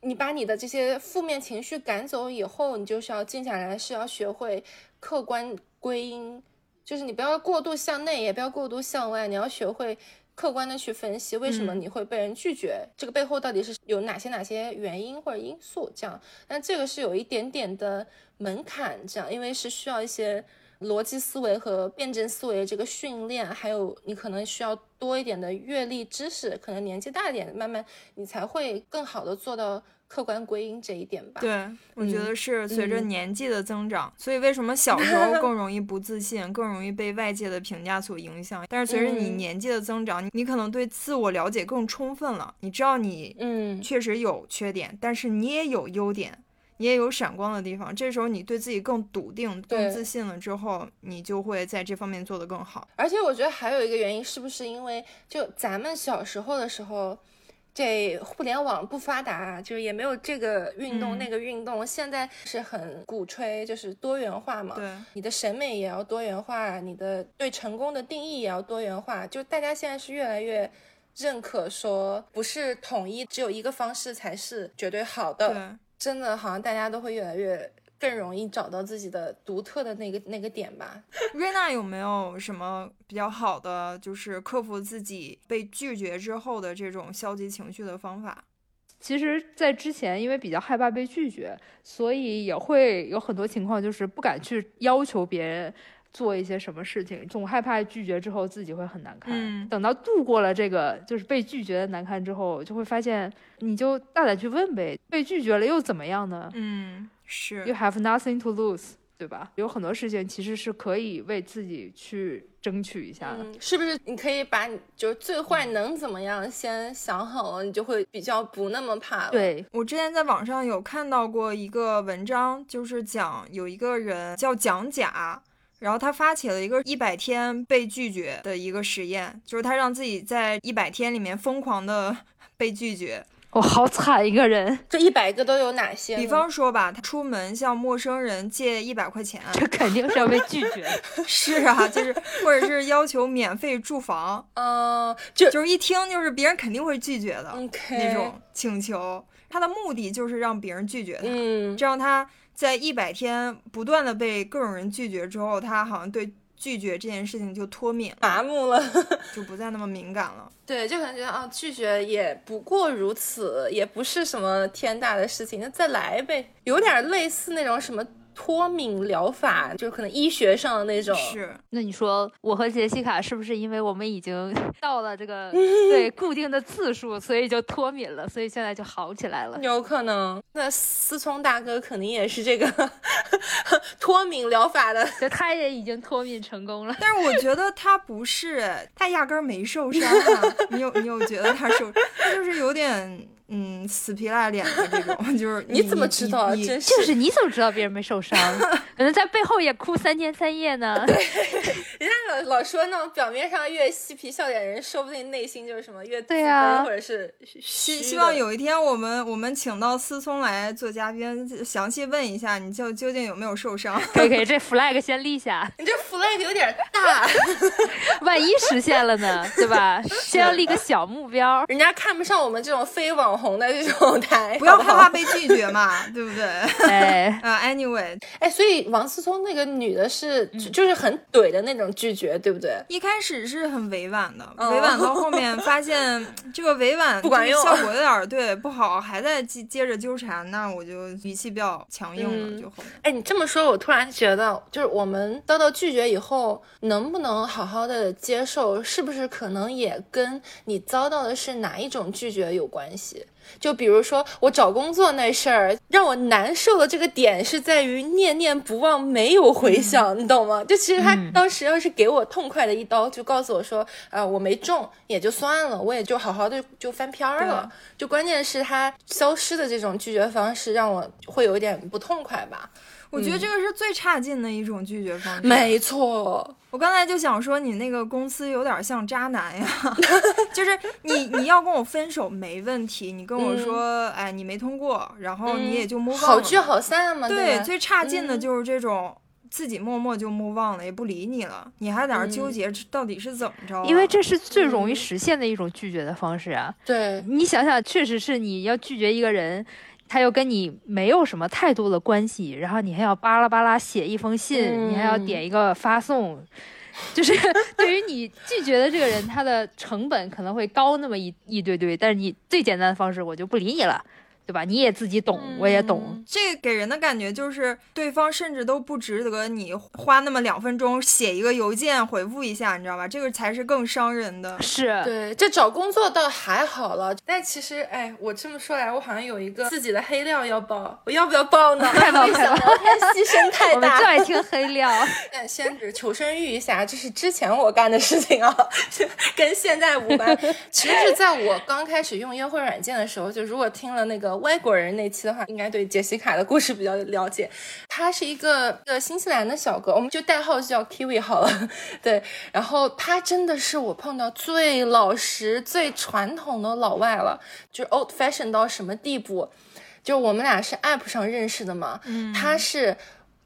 你把你的这些负面情绪赶走以后，你就是要静下来，是要学会客观归因，就是你不要过度向内，也不要过度向外，你要学会客观的去分析为什么你会被人拒绝，这个背后到底是有哪些哪些原因或者因素这样。那这个是有一点点的门槛，这样，因为是需要一些。逻辑思维和辩证思维这个训练，还有你可能需要多一点的阅历知识，可能年纪大一点，慢慢你才会更好的做到客观归因这一点吧。对，我觉得是随着年纪的增长，所以为什么小时候更容易不自信，更容易被外界的评价所影响？但是随着你年纪的增长，你你可能对自我了解更充分了，你知道你嗯确实有缺点，但是你也有优点。你也有闪光的地方，这时候你对自己更笃定、更自信了之后，你就会在这方面做得更好。而且我觉得还有一个原因，是不是因为就咱们小时候的时候，这互联网不发达，就是也没有这个运动那个运动。现在是很鼓吹，就是多元化嘛。对，你的审美也要多元化，你的对成功的定义也要多元化。就大家现在是越来越认可说，不是统一，只有一个方式才是绝对好的。对。真的好像大家都会越来越更容易找到自己的独特的那个那个点吧。[laughs] 瑞娜有没有什么比较好的，就是克服自己被拒绝之后的这种消极情绪的方法？其实，在之前因为比较害怕被拒绝，所以也会有很多情况就是不敢去要求别人。做一些什么事情，总害怕拒绝之后自己会很难堪。等到度过了这个就是被拒绝的难堪之后，就会发现你就大胆去问呗，被拒绝了又怎么样呢？嗯，是。You have nothing to lose，对吧？有很多事情其实是可以为自己去争取一下的，是不是？你可以把你就是最坏能怎么样先想好了，你就会比较不那么怕了。对我之前在网上有看到过一个文章，就是讲有一个人叫蒋甲。然后他发起了一个一百天被拒绝的一个实验，就是他让自己在一百天里面疯狂的 [laughs] 被拒绝。我好惨一个人，这一百个都有哪些？比方说吧，他出门向陌生人借一百块钱，这肯定是要被拒绝。[laughs] 是啊，就是或者是要求免费住房，[laughs] 嗯，就就是一听就是别人肯定会拒绝的那种请求。他的目的就是让别人拒绝他，嗯，这样他。在一百天不断的被各种人拒绝之后，他好像对拒绝这件事情就脱敏麻木了，就不再那么敏感了。对，就感觉啊，拒绝也不过如此，也不是什么天大的事情，那再来呗，有点类似那种什么。脱敏疗法就可能医学上的那种。是，那你说我和杰西卡是不是因为我们已经到了这个 [laughs] 对固定的次数，所以就脱敏了，所以现在就好起来了？有可能。那思聪大哥肯定也是这个 [laughs] 脱敏疗法的，[laughs] 就他也已经脱敏成功了。但是我觉得他不是，他压根儿没受伤啊。你有你有觉得他受？他就是有点。嗯，死皮赖脸的这种，[laughs] 就是你怎么知道？真是，就是你怎么知道别人没受伤？可能在背后也哭三天三夜呢。对，[laughs] 人家老老说那种表面上越嬉皮笑脸的人，说不定内心就是什么越对啊，或者是希希望有一天我们我们请到思聪来做嘉宾，详细问一下你就究竟有没有受伤？可以可以，这 flag 先立下。你这 flag 有点大，万一实现了呢？对吧？[laughs] 先要立个小目标。人家看不上我们这种非网。红的这种台，不要害怕被拒绝嘛，[laughs] 对不对？哎 [laughs] 啊，anyway，哎，所以王思聪那个女的是就是很怼的那种拒绝，对不对？一开始是很委婉的，委婉到后面发现这个委婉 [laughs] 不管用，效果有点对不好，还在接接着纠缠，那我就语气比较强硬了，就后面。哎，你这么说，我突然觉得，就是我们遭到拒绝以后，能不能好好的接受，是不是可能也跟你遭到的是哪一种拒绝有关系？就比如说我找工作那事儿，让我难受的这个点是在于念念不忘，没有回响，你懂吗？就其实他当时要是给我痛快的一刀，就告诉我说，呃，我没中也就算了，我也就好好的就翻篇儿了。就关键是他消失的这种拒绝方式，让我会有点不痛快吧。我觉得这个是最差劲的一种拒绝方式。没错，我刚才就想说，你那个公司有点像渣男呀，[laughs] 就是你你要跟我分手没问题，你跟我说，哎，你没通过，然后你也就摸好聚好散嘛。对，最差劲的就是这种自己默默就摸忘了，也不理你了，你还在那纠结到底是怎么着？因为这是最容易实现的一种拒绝的方式啊。对你想想，确实是你要拒绝一个人。他又跟你没有什么太多的关系，然后你还要巴拉巴拉写一封信，你还要点一个发送，就是 [laughs] 对于你拒绝的这个人，他的成本可能会高那么一一堆堆，但是你最简单的方式，我就不理你了。对吧？你也自己懂，我也懂。这给人的感觉就是，对方甚至都不值得你花那么两分钟写一个邮件回复一下，你知道吧？这个才是更伤人的。是对，这找工作倒还好了，但其实，哎，我这么说来，我好像有一个自己的黑料要爆，我要不要爆呢？太爆 [laughs] 太爆！牺牲太大。[laughs] 我们最爱听黑料。[laughs] 先只求生欲一下，这是之前我干的事情啊，跟现在无关。其实是在我刚开始用约会软件的时候，就如果听了那个。外国人那期的话，应该对杰西卡的故事比较了解。她是一个呃新西兰的小哥，我们就代号就叫 Kiwi 好了。[laughs] 对，然后他真的是我碰到最老实、最传统的老外了，就是 old fashion 到什么地步？就我们俩是 app 上认识的嘛，他是。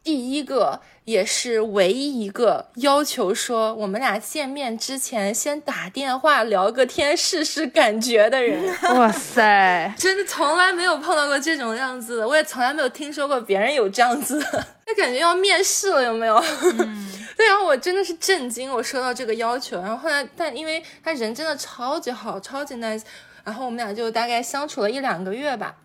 第一个也是唯一一个要求说我们俩见面之前先打电话聊个天试试感觉的人，[laughs] 哇塞，真的从来没有碰到过这种样子的，我也从来没有听说过别人有这样子，就感觉要面试了，有没有？[laughs] 对，然后我真的是震惊，我收到这个要求，然后后来，但因为他人真的超级好，超级 nice，然后我们俩就大概相处了一两个月吧。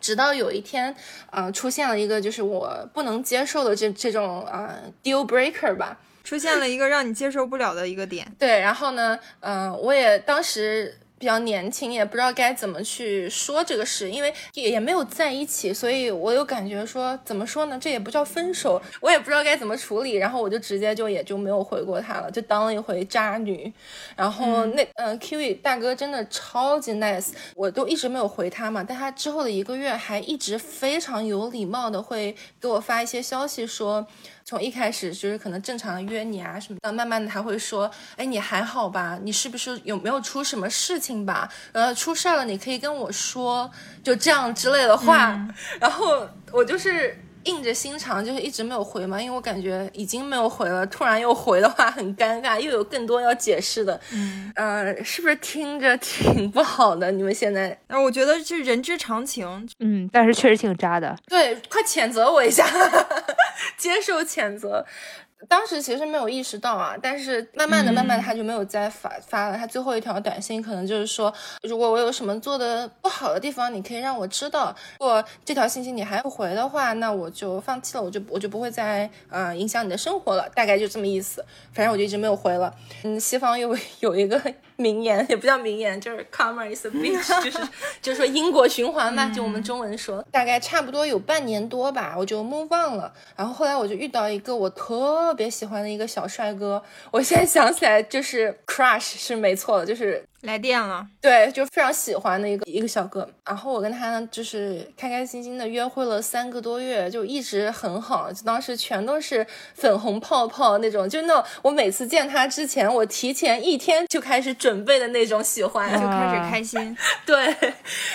直到有一天，呃，出现了一个就是我不能接受的这这种呃 deal breaker 吧，出现了一个让你接受不了的一个点。对，然后呢，嗯，我也当时。比较年轻，也不知道该怎么去说这个事，因为也也没有在一起，所以我有感觉说怎么说呢？这也不叫分手，我也不知道该怎么处理，然后我就直接就也就没有回过他了，就当了一回渣女。然后那嗯，Kiwi 大哥真的超级 nice，我都一直没有回他嘛，但他之后的一个月还一直非常有礼貌的会给我发一些消息说。从一开始就是可能正常的约你啊什么的，慢慢的他会说，哎，你还好吧？你是不是有没有出什么事情吧？呃，出事儿了你可以跟我说，就这样之类的话。[laughs] 然后我就是硬着心肠，就是一直没有回嘛，因为我感觉已经没有回了，突然又回的话很尴尬，又有更多要解释的。嗯，呃，是不是听着挺不好的？你们现在？那我觉得是人之常情。嗯，但是确实挺渣的。对，快谴责我一下，接受谴责。当时其实没有意识到啊，但是慢慢的、慢慢的他就没有再发发了。他最后一条短信可能就是说，如果我有什么做的不好的地方，你可以让我知道。如果这条信息你还不回的话，那我就放弃了，我就我就不会再呃影响你的生活了。大概就这么意思。反正我就一直没有回了。嗯，西方有有一个。名言 [laughs] 也不叫名言，就是 karma is a bitch，[laughs] 就是就是说因果循环嘛，就我们中文说，[laughs] 大概差不多有半年多吧，我就 move on 了。然后后来我就遇到一个我特别喜欢的一个小帅哥，我现在想起来就是 crush 是没错的，就是。来电了，对，就非常喜欢的一个一个小哥，然后我跟他呢，就是开开心心的约会了三个多月，就一直很好，就当时全都是粉红泡泡那种，就那种我每次见他之前，我提前一天就开始准备的那种喜欢，就开始开心，[laughs] 对，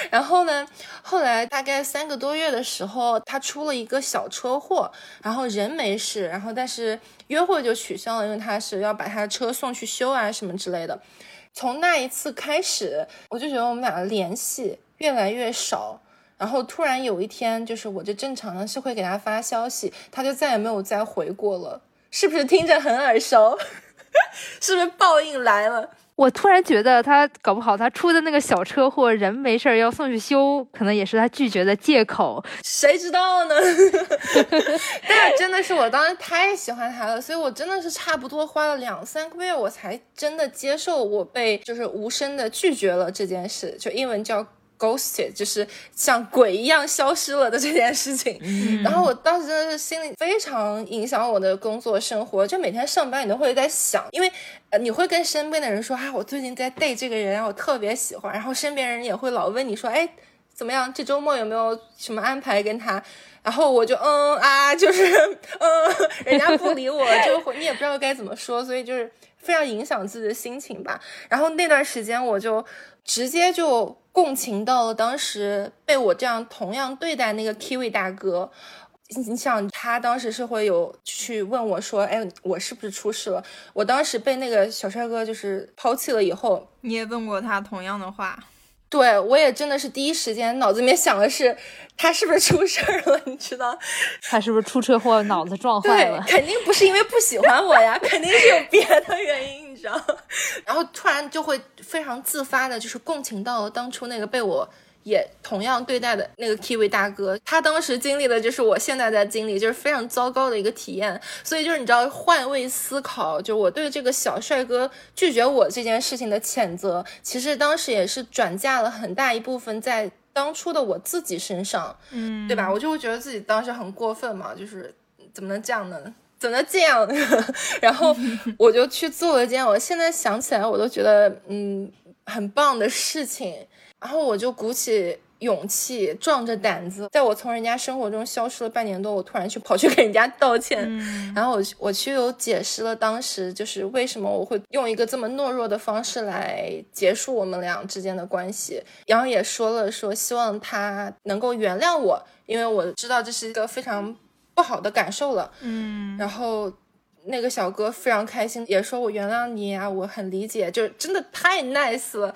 然后呢，后来大概三个多月的时候，他出了一个小车祸，然后人没事，然后但是约会就取消了，因为他是要把他车送去修啊什么之类的。从那一次开始，我就觉得我们俩的联系越来越少。然后突然有一天，就是我这正常的是会给他发消息，他就再也没有再回过了。是不是听着很耳熟？[laughs] 是不是报应来了？我突然觉得他搞不好他出的那个小车祸，人没事儿要送去修，可能也是他拒绝的借口。谁知道呢？[laughs] 但是真的是我当时太喜欢他了，所以我真的是差不多花了两三个月，我才真的接受我被就是无声的拒绝了这件事，就英文叫。Ghosted 就是像鬼一样消失了的这件事情，然后我当时真的是心里非常影响我的工作生活，就每天上班你都会在想，因为呃你会跟身边的人说啊，我最近在 date 这个人，我特别喜欢，然后身边人也会老问你说，哎，怎么样？这周末有没有什么安排跟他？然后我就嗯啊，就是嗯，人家不理我，[laughs] 就你也不知道该怎么说，所以就是非常影响自己的心情吧。然后那段时间我就直接就。共情到了当时被我这样同样对待那个 Kiwi 大哥，你想他当时是会有去问我说：“哎，我是不是出事了？”我当时被那个小帅哥就是抛弃了以后，你也问过他同样的话。对我也真的是第一时间脑子里面想的是他是不是出事儿了？你知道，[laughs] 他是不是出车祸脑子撞坏了？肯定不是因为不喜欢我呀，肯定是有别的原因，你知道。[laughs] 然后突然就会非常自发的，就是共情到了当初那个被我。也同样对待的那个 Kiwi 大哥，他当时经历的就是我现在在经历，就是非常糟糕的一个体验。所以就是你知道换位思考，就我对这个小帅哥拒绝我这件事情的谴责，其实当时也是转嫁了很大一部分在当初的我自己身上，嗯，对吧？我就会觉得自己当时很过分嘛，就是怎么能这样呢？怎么能这样？然后我就去做了一件我现在想起来我都觉得嗯很棒的事情。然后我就鼓起勇气，壮着胆子，在我从人家生活中消失了半年多，我突然去跑去给人家道歉。然后我我去有解释了当时就是为什么我会用一个这么懦弱的方式来结束我们俩之间的关系，然后也说了说希望他能够原谅我，因为我知道这是一个非常不好的感受了。嗯，然后那个小哥非常开心，也说我原谅你啊，我很理解，就真的太 nice 了。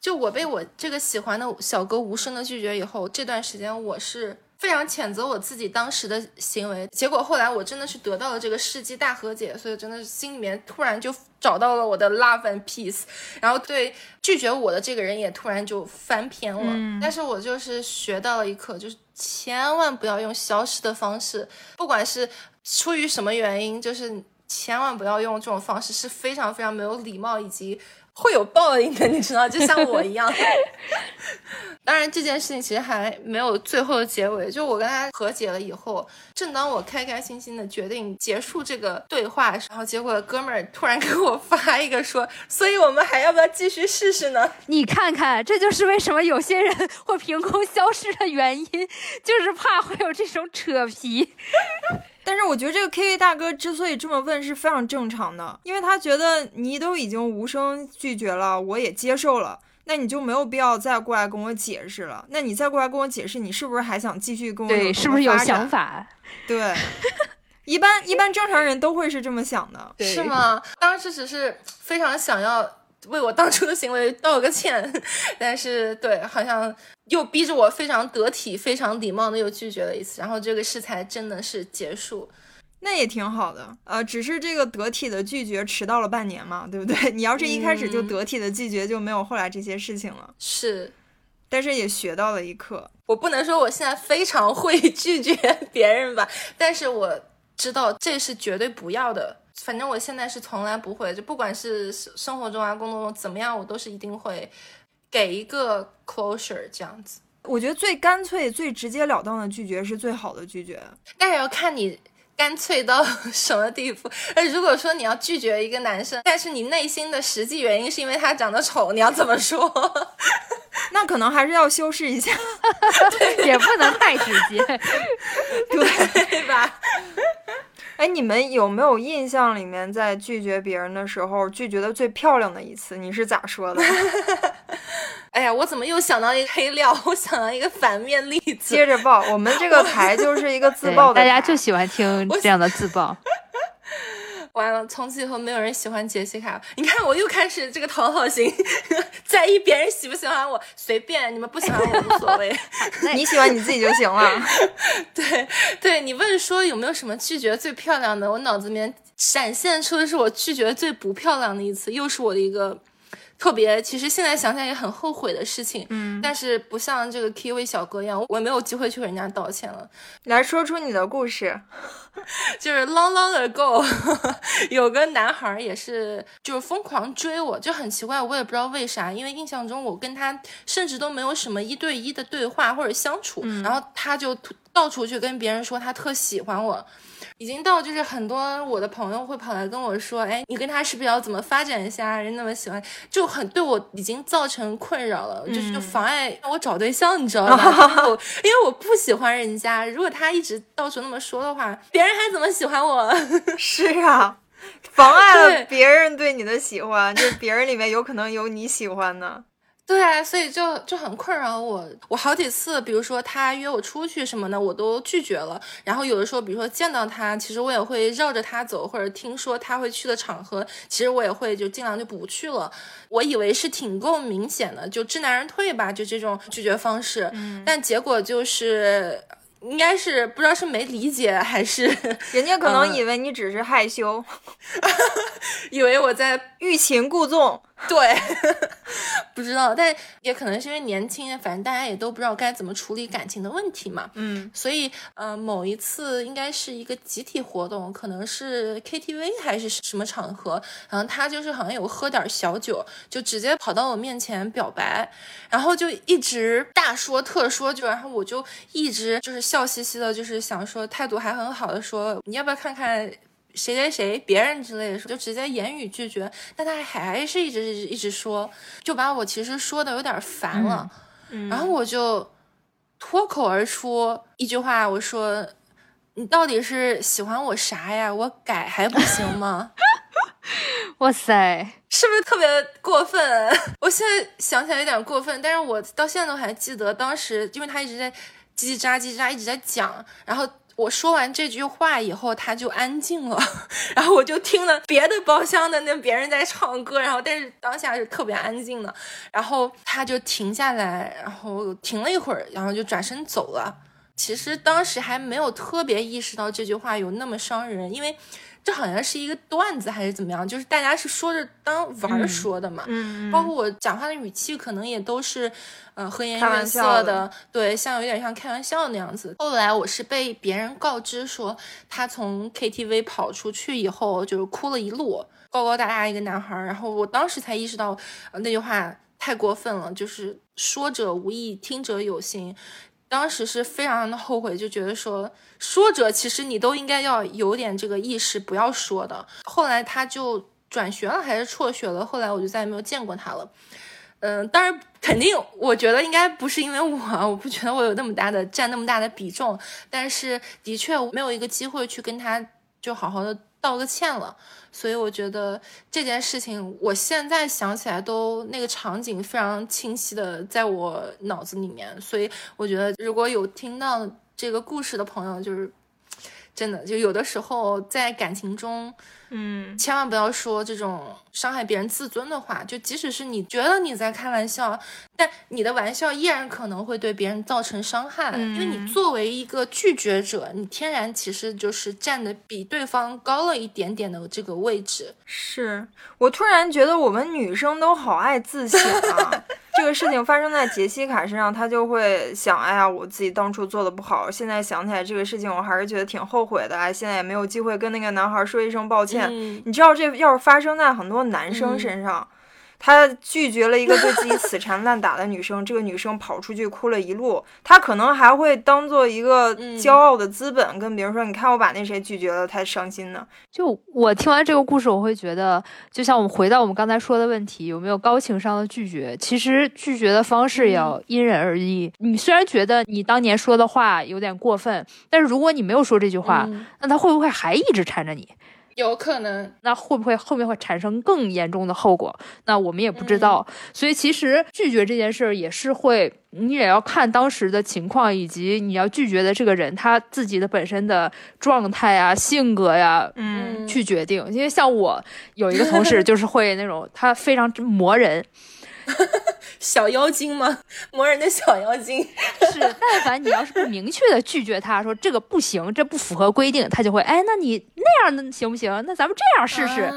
就我被我这个喜欢的小哥无声的拒绝以后，这段时间我是非常谴责我自己当时的行为。结果后来我真的是得到了这个世纪大和解，所以真的是心里面突然就找到了我的 love and peace。然后对拒绝我的这个人也突然就翻篇了。但是我就是学到了一课，就是千万不要用消失的方式，不管是出于什么原因，就是千万不要用这种方式，是非常非常没有礼貌以及。会有报应的，你知道，就像我一样。[laughs] 当然，这件事情其实还没有最后的结尾。就我跟他和解了以后，正当我开开心心的决定结束这个对话，然后结果哥们儿突然给我发一个说：“所以我们还要不要继续试试呢？”你看看，这就是为什么有些人会凭空消失的原因，就是怕会有这种扯皮。但是我觉得这个 K V 大哥之所以这么问是非常正常的，因为他觉得你都已经无声拒绝了，我也接受了，那你就没有必要再过来跟我解释了。那你再过来跟我解释，你是不是还想继续跟我对？是不是有想法？[laughs] 对，一般一般正常人都会是这么想的，是吗？当时只是非常想要为我当初的行为道个歉，[laughs] 但是对，好像又逼着我非常得体、非常礼貌的又拒绝了一次，然后这个事才真的是结束。那也挺好的，呃，只是这个得体的拒绝迟到了半年嘛，对不对？[laughs] 你要是一开始就得体的拒绝，就没有后来这些事情了。是，但是也学到了一课。我不能说我现在非常会拒绝别人吧，但是我知道这是绝对不要的。反正我现在是从来不会，就不管是生活中啊、工作中怎么样，我都是一定会给一个 closure 这样子。我觉得最干脆、最直截了当的拒绝是最好的拒绝，但是要看你。干脆到 [laughs] 什么地步？那如果说你要拒绝一个男生，但是你内心的实际原因是因为他长得丑，你要怎么说？[laughs] 那可能还是要修饰一下，也不能太直接，[laughs] 对吧？哎，你们有没有印象里面在拒绝别人的时候拒绝的最漂亮的一次？你是咋说的？[laughs] 哎呀，我怎么又想到一个黑料？我想到一个反面例子。接着爆，我们这个台就是一个自爆的，大家就喜欢听这样的自爆。完了，从此以后没有人喜欢杰西卡。你看，我又开始这个讨好型，[laughs] 在意别人喜不喜欢我，随便你们不喜欢我无所谓，[laughs] 你喜欢你自己就行了。[laughs] 对对，你问说有没有什么拒绝最漂亮的，我脑子里面闪现出的是我拒绝最不漂亮的一次，又是我的一个。特别，其实现在想想也很后悔的事情，嗯，但是不像这个 K V 小哥一样，我没有机会去给人家道歉了。来说出你的故事，[laughs] 就是 long long ago，[laughs] 有个男孩也是，就是疯狂追我，就很奇怪，我也不知道为啥，因为印象中我跟他甚至都没有什么一对一的对话或者相处，然后他就到处去跟别人说他特喜欢我。已经到就是很多我的朋友会跑来跟我说，哎，你跟他是不是要怎么发展一下？人那么喜欢，就很对我已经造成困扰了，就是妨碍我找对象，你知道吗？[laughs] 因为我不喜欢人家，如果他一直到处那么说的话，别人还怎么喜欢我？[laughs] 是啊，妨碍了别人对你的喜欢，就别人里面有可能有你喜欢的。对啊，所以就就很困扰我。我好几次，比如说他约我出去什么的，我都拒绝了。然后有的时候，比如说见到他，其实我也会绕着他走，或者听说他会去的场合，其实我也会就尽量就不去了。我以为是挺够明显的，就知难而退吧，就这种拒绝方式。嗯，但结果就是。应该是不知道是没理解还是 [laughs] 人家可能以为你只是害羞，[laughs] 以为我在欲擒故纵。对，[laughs] 不知道，但也可能是因为年轻，反正大家也都不知道该怎么处理感情的问题嘛。嗯，所以呃，某一次应该是一个集体活动，可能是 KTV 还是什么场合，然后他就是好像有喝点小酒，就直接跑到我面前表白，然后就一直大说特说，就然后我就一直就是笑嘻嘻的，就是想说态度还很好的说，你要不要看看？谁谁谁，别人之类的，就直接言语拒绝，但他还是一直一直一直说，就把我其实说的有点烦了，然后我就脱口而出一句话，我说：“你到底是喜欢我啥呀？我改还不行吗？” [laughs] 哇塞，是不是特别过分？[laughs] 我现在想起来有点过分，但是我到现在都还记得当时，因为他一直在叽叽喳叽喳一直在讲，然后。我说完这句话以后，他就安静了，[laughs] 然后我就听了别的包厢的那别人在唱歌，然后但是当下是特别安静的，然后他就停下来，然后停了一会儿，然后就转身走了。其实当时还没有特别意识到这句话有那么伤人，因为。这好像是一个段子还是怎么样？就是大家是说着当玩儿说的嘛，嗯，包括我讲话的语气可能也都是，呃，和颜悦色的，对，像有点像开玩笑那样子。后来我是被别人告知说，他从 KTV 跑出去以后，就是哭了一路，高高大大一个男孩儿，然后我当时才意识到，那句话太过分了，就是说者无意，听者有心。当时是非常的后悔，就觉得说说者其实你都应该要有点这个意识，不要说的。后来他就转学了还是辍学了，后来我就再也没有见过他了。嗯，当然肯定，我觉得应该不是因为我，我不觉得我有那么大的占那么大的比重，但是的确没有一个机会去跟他就好好的道个歉了。所以我觉得这件事情，我现在想起来都那个场景非常清晰的在我脑子里面。所以我觉得如果有听到这个故事的朋友，就是真的就有的时候在感情中。嗯，千万不要说这种伤害别人自尊的话。就即使是你觉得你在开玩笑，但你的玩笑依然可能会对别人造成伤害。因为你作为一个拒绝者，你天然其实就是站的比对方高了一点点的这个位置。是我突然觉得我们女生都好爱自省啊。这个事情发生在杰西卡身上，她就会想：哎呀，我自己当初做的不好，现在想起来这个事情，我还是觉得挺后悔的。哎，现在也没有机会跟那个男孩说一声抱歉。你知道，这要是发生在很多男生身上。他拒绝了一个对自己死缠烂打的女生，这个女生跑出去哭了一路。他可能还会当做一个骄傲的资本，跟别人说：“你看，我把那谁拒绝了，他伤心呢。”就我听完这个故事，我会觉得，就像我们回到我们刚才说的问题，有没有高情商的拒绝？其实拒绝的方式要因人而异。你虽然觉得你当年说的话有点过分，但是如果你没有说这句话，那他会不会还一直缠着你？有可能，那会不会后面会产生更严重的后果？那我们也不知道。所以其实拒绝这件事儿也是会，你也要看当时的情况，以及你要拒绝的这个人他自己的本身的状态啊、性格呀，嗯，去决定。因为像我有一个同事，[laughs] 就是会那种他非常磨人。[laughs] 小妖精吗？磨人的小妖精是，但凡你要是不明确的拒绝他说这个不行，这不符合规定，他就会哎，那你那样的行不行？那咱们这样试试。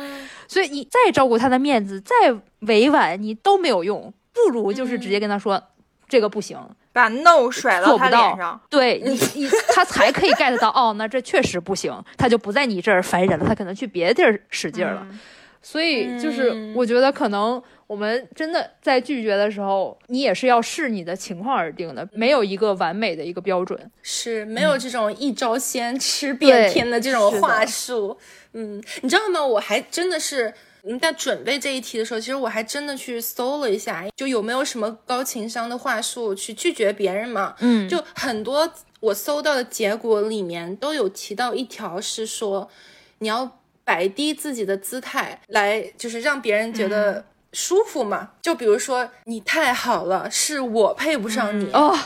所以你再照顾他的面子，再委婉，你都没有用，不如就是直接跟他说这个不行，把 no 甩到他脸上。对你，你他才可以 get 到 [laughs] 哦，那这确实不行，他就不在你这儿烦人了，他可能去别的地儿使劲了。所以就是我觉得可能。我们真的在拒绝的时候，你也是要视你的情况而定的，没有一个完美的一个标准，是没有这种一招鲜吃遍天的这种话术。嗯，你知道吗？我还真的是在准备这一题的时候，其实我还真的去搜了一下，就有没有什么高情商的话术去拒绝别人嘛？嗯，就很多我搜到的结果里面都有提到一条是说，你要摆低自己的姿态来，就是让别人觉得。舒服嘛？就比如说，你太好了，是我配不上你哦，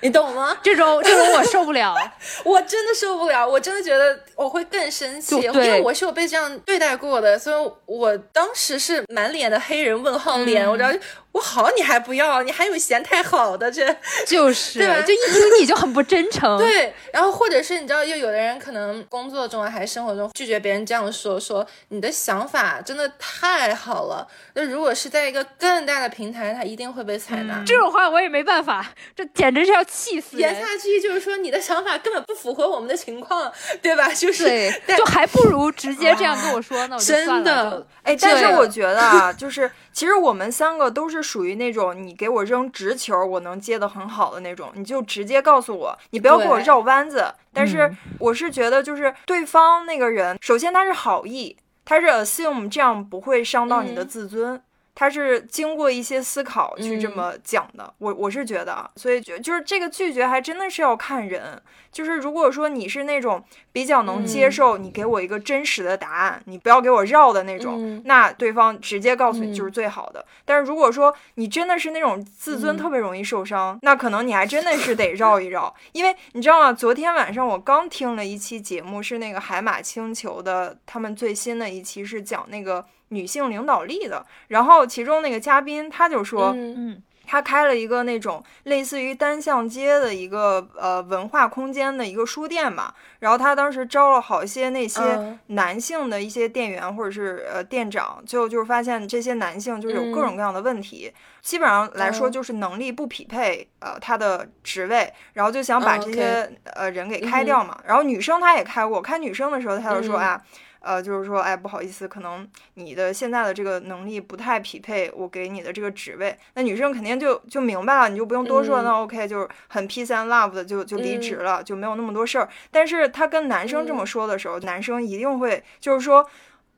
你懂吗？这种 [laughs] 这种我受不了，[laughs] 我真的受不了，我真的觉得我会更生气，因为我是有被这样对待过的，所以我当时是满脸的黑人问号脸，我知道。我好你还不要，你还有嫌太好的，这 [laughs] 就是对，就一听你就很不真诚。[laughs] 对，然后或者是你知道，又有的人可能工作中还是生活中拒绝别人这样说，说你的想法真的太好了。那如果是在一个更大的平台，他一定会被采纳。这种话我也没办法，这简直是要气死言下之意就是说，你的想法根本不符合我们的情况，对吧？就是，就还不如直接这样跟我说，呢我就算了。哎，但是我觉得啊，就是。其实我们三个都是属于那种你给我扔直球，我能接的很好的那种，你就直接告诉我，你不要给我绕弯子。但是我是觉得，就是对方那个人，首先他是好意，他是 assume 这样不会伤到你的自尊。他是经过一些思考去这么讲的，我我是觉得，所以就就是这个拒绝还真的是要看人，就是如果说你是那种比较能接受你给我一个真实的答案，你不要给我绕的那种，那对方直接告诉你就是最好的。但是如果说你真的是那种自尊特别容易受伤，那可能你还真的是得绕一绕，因为你知道吗？昨天晚上我刚听了一期节目，是那个海马星球的，他们最新的一期是讲那个。女性领导力的，然后其中那个嘉宾他就说，嗯，他开了一个那种类似于单向街的一个呃文化空间的一个书店嘛，然后他当时招了好些那些男性的一些店员或者是呃店长，最后就是发现这些男性就是有各种各样的问题，基本上来说就是能力不匹配呃他的职位，然后就想把这些呃人给开掉嘛，然后女生他也开过，开女生的时候他就说啊。呃，就是说，哎，不好意思，可能你的现在的这个能力不太匹配我给你的这个职位。那女生肯定就就明白了，你就不用多说，那 OK，就是很 peace and love 的就就离职了，就没有那么多事儿。但是他跟男生这么说的时候，男生一定会就是说，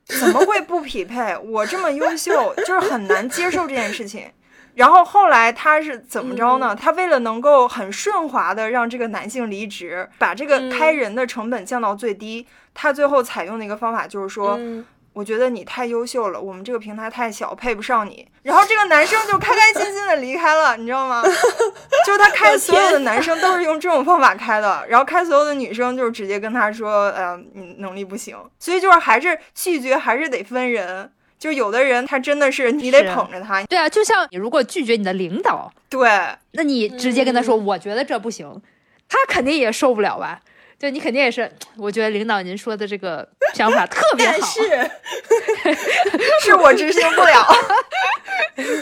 怎么会不匹配？我这么优秀，就是很难接受这件事情。然后后来他是怎么着呢？他为了能够很顺滑的让这个男性离职，把这个开人的成本降到最低。他最后采用的一个方法就是说。我觉得你太优秀了，我们这个平台太小，配不上你。然后这个男生就开开心心的离开了，你知道吗？就是他开所有的男生都是用这种方法开的，然后开所有的女生就是直接跟他说，呃，你能力不行。所以就是还是拒绝还是得分人，就有的人他真的是你得捧着他。对啊，就像你如果拒绝你的领导，对，那你直接跟他说，我觉得这不行，他肯定也受不了吧。就你肯定也是，我觉得领导您说的这个想法特别好，是，[laughs] 是我执行不了，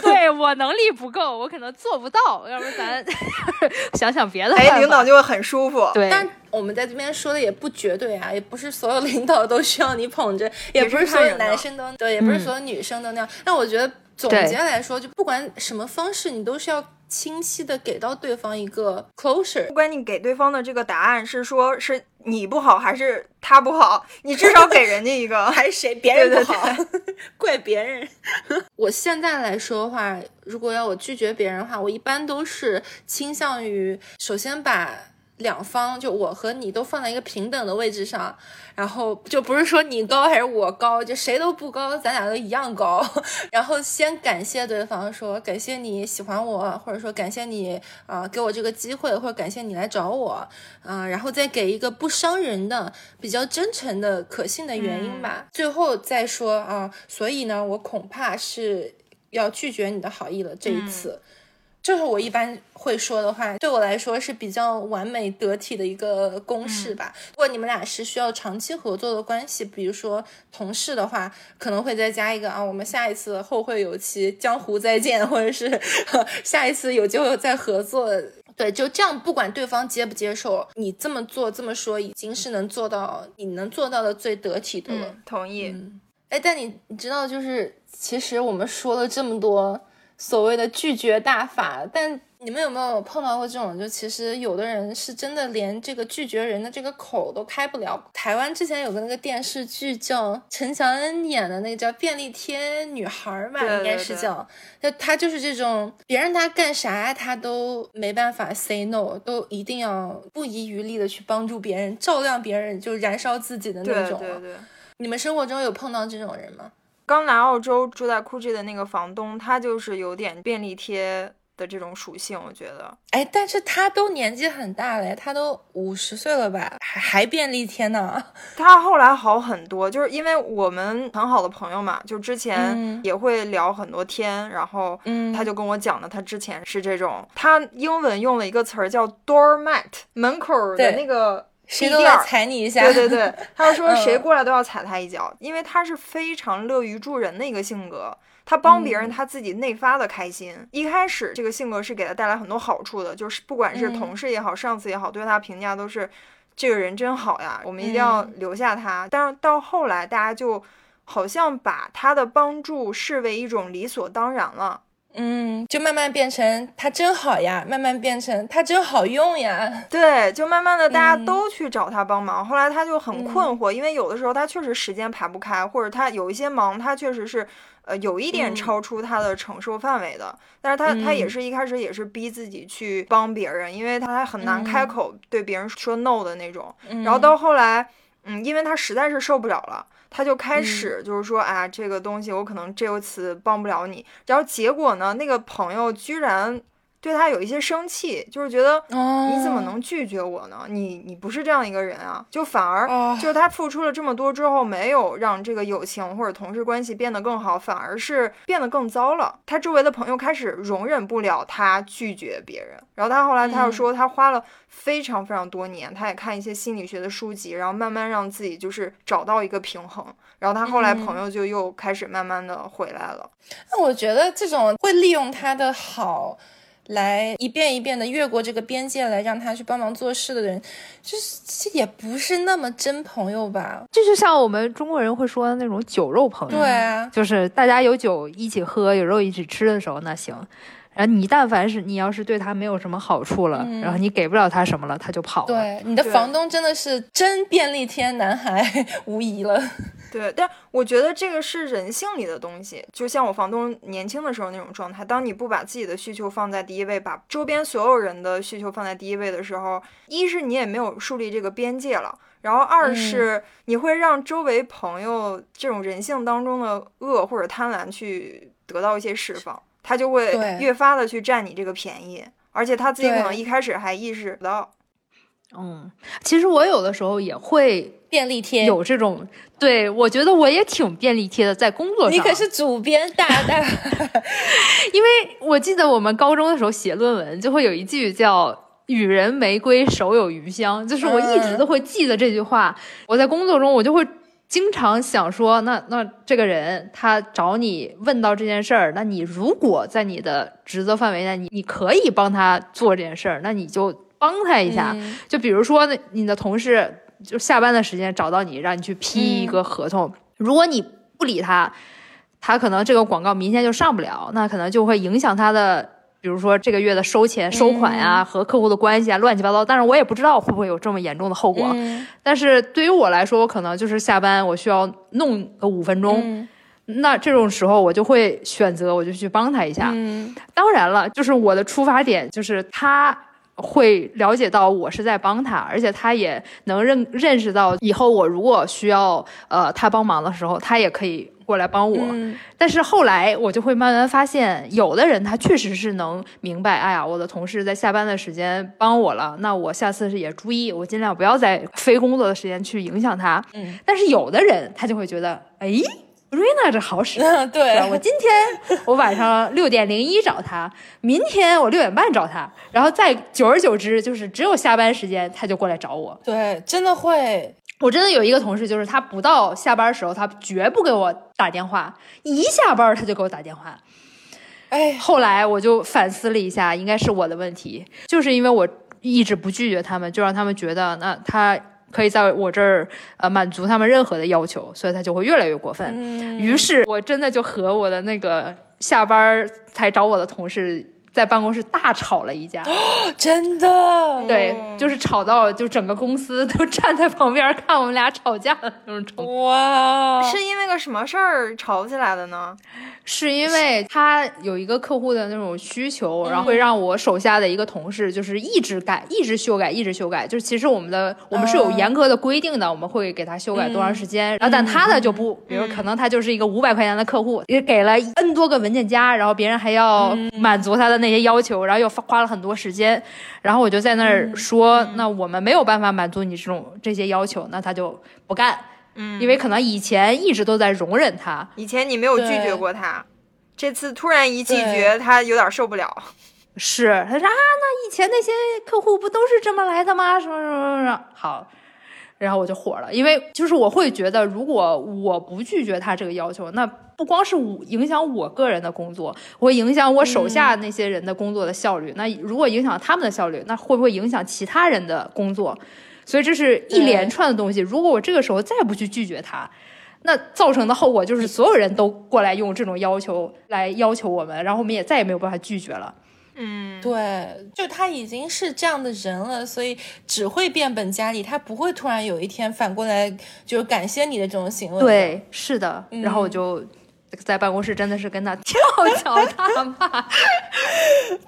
对我能力不够，我可能做不到，要不咱 [laughs] 想想别的。哎，领导就会很舒服。对，但我们在这边说的也不绝对啊，也不是所有领导都需要你捧着，也不是所有男生都对，也不是所有女生都那样。但我觉得总结来说，就不管什么方式，你都是要。清晰的给到对方一个 closure，不管你给对方的这个答案是说是你不好还是他不好，你至少给人家一个 [laughs] 还是谁别人不好，[laughs] 怪别人。[laughs] 我现在来说的话，如果要我拒绝别人的话，我一般都是倾向于首先把。两方就我和你都放在一个平等的位置上，然后就不是说你高还是我高，就谁都不高，咱俩都一样高。[laughs] 然后先感谢对方，说感谢你喜欢我，或者说感谢你啊给我这个机会，或者感谢你来找我，啊，然后再给一个不伤人的、比较真诚的、可信的原因吧。最后再说啊，所以呢，我恐怕是要拒绝你的好意了这一次。这是我一般会说的话，对我来说是比较完美得体的一个公式吧。如果你们俩是需要长期合作的关系，比如说同事的话，可能会再加一个啊，我们下一次后会有期，江湖再见，或者是 [laughs] 下一次有机会再合作。对，就这样，不管对方接不接受，你这么做这么说，已经是能做到你能做到的最得体的了。同意。哎，但你你知道，就是其实我们说了这么多。所谓的拒绝大法，但你们有没有碰到过这种？就其实有的人是真的连这个拒绝人的这个口都开不了。台湾之前有个那个电视剧叫陈乔恩演的那个叫《便利贴女孩》吧，应该是叫。就她就是这种，别人他干啥她都没办法 say no，都一定要不遗余力的去帮助别人，照亮别人，就燃烧自己的那种。对对对。你们生活中有碰到这种人吗？刚来澳洲住在 Coogee 的那个房东，他就是有点便利贴的这种属性，我觉得。哎，但是他都年纪很大了，他都五十岁了吧，还还便利贴呢。[laughs] 他后来好很多，就是因为我们很好的朋友嘛，就之前也会聊很多天，然后他就跟我讲了，他之前是这种，他英文用了一个词儿叫 doormat，门口的那个。谁都要踩你一下，对对对，[laughs] 他就说谁过来都要踩他一脚，因为他是非常乐于助人的一个性格，他帮别人他自己内发的开心。一开始这个性格是给他带来很多好处的，就是不管是同事也好，上司也好，对他评价都是这个人真好呀，我们一定要留下他。但是到后来，大家就好像把他的帮助视为一种理所当然了。嗯，就慢慢变成他真好呀，慢慢变成他真好用呀。[laughs] 对，就慢慢的大家都去找他帮忙。后来他就很困惑，因为有的时候他确实时间排不开，或者他有一些忙，他确实是呃有一点超出他的承受范围的。但是他他也是一开始也是逼自己去帮别人，因为他还很难开口对别人说 no 的那种。然后到后来，嗯，因为他实在是受不了了。他就开始就是说，哎呀，这个东西我可能这次帮不了你。然后结果呢，那个朋友居然。对他有一些生气，就是觉得你怎么能拒绝我呢？你你不是这样一个人啊！就反而就是他付出了这么多之后，没有让这个友情或者同事关系变得更好，反而是变得更糟了。他周围的朋友开始容忍不了他拒绝别人，然后他后来他又说，他花了非常非常多年，他也看一些心理学的书籍，然后慢慢让自己就是找到一个平衡。然后他后来朋友就又开始慢慢的回来了。那我觉得这种会利用他的好。来一遍一遍的越过这个边界来让他去帮忙做事的人，就是这也不是那么真朋友吧？这就像我们中国人会说的那种酒肉朋友，对啊，就是大家有酒一起喝，有肉一起吃的时候那行。然后你但凡是你要是对他没有什么好处了，然后你给不了他什么了，他就跑了。对，你的房东真的是真便利贴男孩 [laughs] 无疑了。对，但我觉得这个是人性里的东西，就像我房东年轻的时候那种状态。当你不把自己的需求放在第一位，把周边所有人的需求放在第一位的时候，一是你也没有树立这个边界了，然后二是你会让周围朋友这种人性当中的恶或者贪婪去得到一些释放，他就会越发的去占你这个便宜，而且他自己可能一开始还意识不到。嗯，其实我有的时候也会便利贴，有这种，对我觉得我也挺便利贴的，在工作上。你可是主编大大，[laughs] 因为我记得我们高中的时候写论文，就会有一句叫“予人玫瑰，手有余香”，就是我一直都会记得这句话。我在工作中，我就会经常想说，那那这个人他找你问到这件事儿，那你如果在你的职责范围内，你你可以帮他做这件事儿，那你就。帮他一下，就比如说，那你的同事就下班的时间找到你，让你去批一个合同。如果你不理他，他可能这个广告明天就上不了，那可能就会影响他的，比如说这个月的收钱、收款呀，和客户的关系啊，乱七八糟。但是我也不知道会不会有这么严重的后果。但是对于我来说，我可能就是下班我需要弄个五分钟，那这种时候我就会选择，我就去帮他一下。当然了，就是我的出发点就是他。会了解到我是在帮他，而且他也能认认识到以后我如果需要呃他帮忙的时候，他也可以过来帮我。但是后来我就会慢慢发现，有的人他确实是能明白，哎呀，我的同事在下班的时间帮我了，那我下次是也注意，我尽量不要在非工作的时间去影响他。嗯，但是有的人他就会觉得，哎。瑞娜这好使，[laughs] 对我今天我晚上六点零一找他，明天我六点半找他，然后再久而久之，就是只有下班时间他就过来找我。对，真的会，我真的有一个同事，就是他不到下班时候，他绝不给我打电话，一下班他就给我打电话。哎，后来我就反思了一下，应该是我的问题，就是因为我一直不拒绝他们，就让他们觉得那他。可以在我这儿呃满足他们任何的要求，所以他就会越来越过分。于是，我真的就和我的那个下班才找我的同事在办公室大吵了一架。[gasps] 真的？对，就是吵到就整个公司都站在旁边看我们俩吵架的那种程度。哇，是因为个什么事儿吵起来的呢？是因为他有一个客户的那种需求，然后会让我手下的一个同事就是一直改、一直修改、一直修改。就是其实我们的我们是有严格的规定的，我们会给他修改多长时间。然后但他的就不，比如可能他就是一个五百块钱的客户，也给了 N 多个文件夹，然后别人还要满足他的那些要求，然后又花了很多时间。然后我就在那儿说，那我们没有办法满足你这种这些要求，那他就不干。嗯，因为可能以前一直都在容忍他，以前你没有拒绝过他，这次突然一拒绝，他有点受不了。[laughs] 是，他说啊，那以前那些客户不都是这么来的吗？什么什么什么？好，然后我就火了，因为就是我会觉得，如果我不拒绝他这个要求，那不光是我影响我个人的工作，会影响我手下那些人的工作的效率。那如果影响他们的效率，那会不会影响其他人的工作？所以这是一连串的东西。如果我这个时候再不去拒绝他，那造成的后果就是所有人都过来用这种要求来要求我们，然后我们也再也没有办法拒绝了。嗯，对，就他已经是这样的人了，所以只会变本加厉，他不会突然有一天反过来就是感谢你的这种行为。对，是的。然后我就。在办公室真的是跟他跳脚大骂，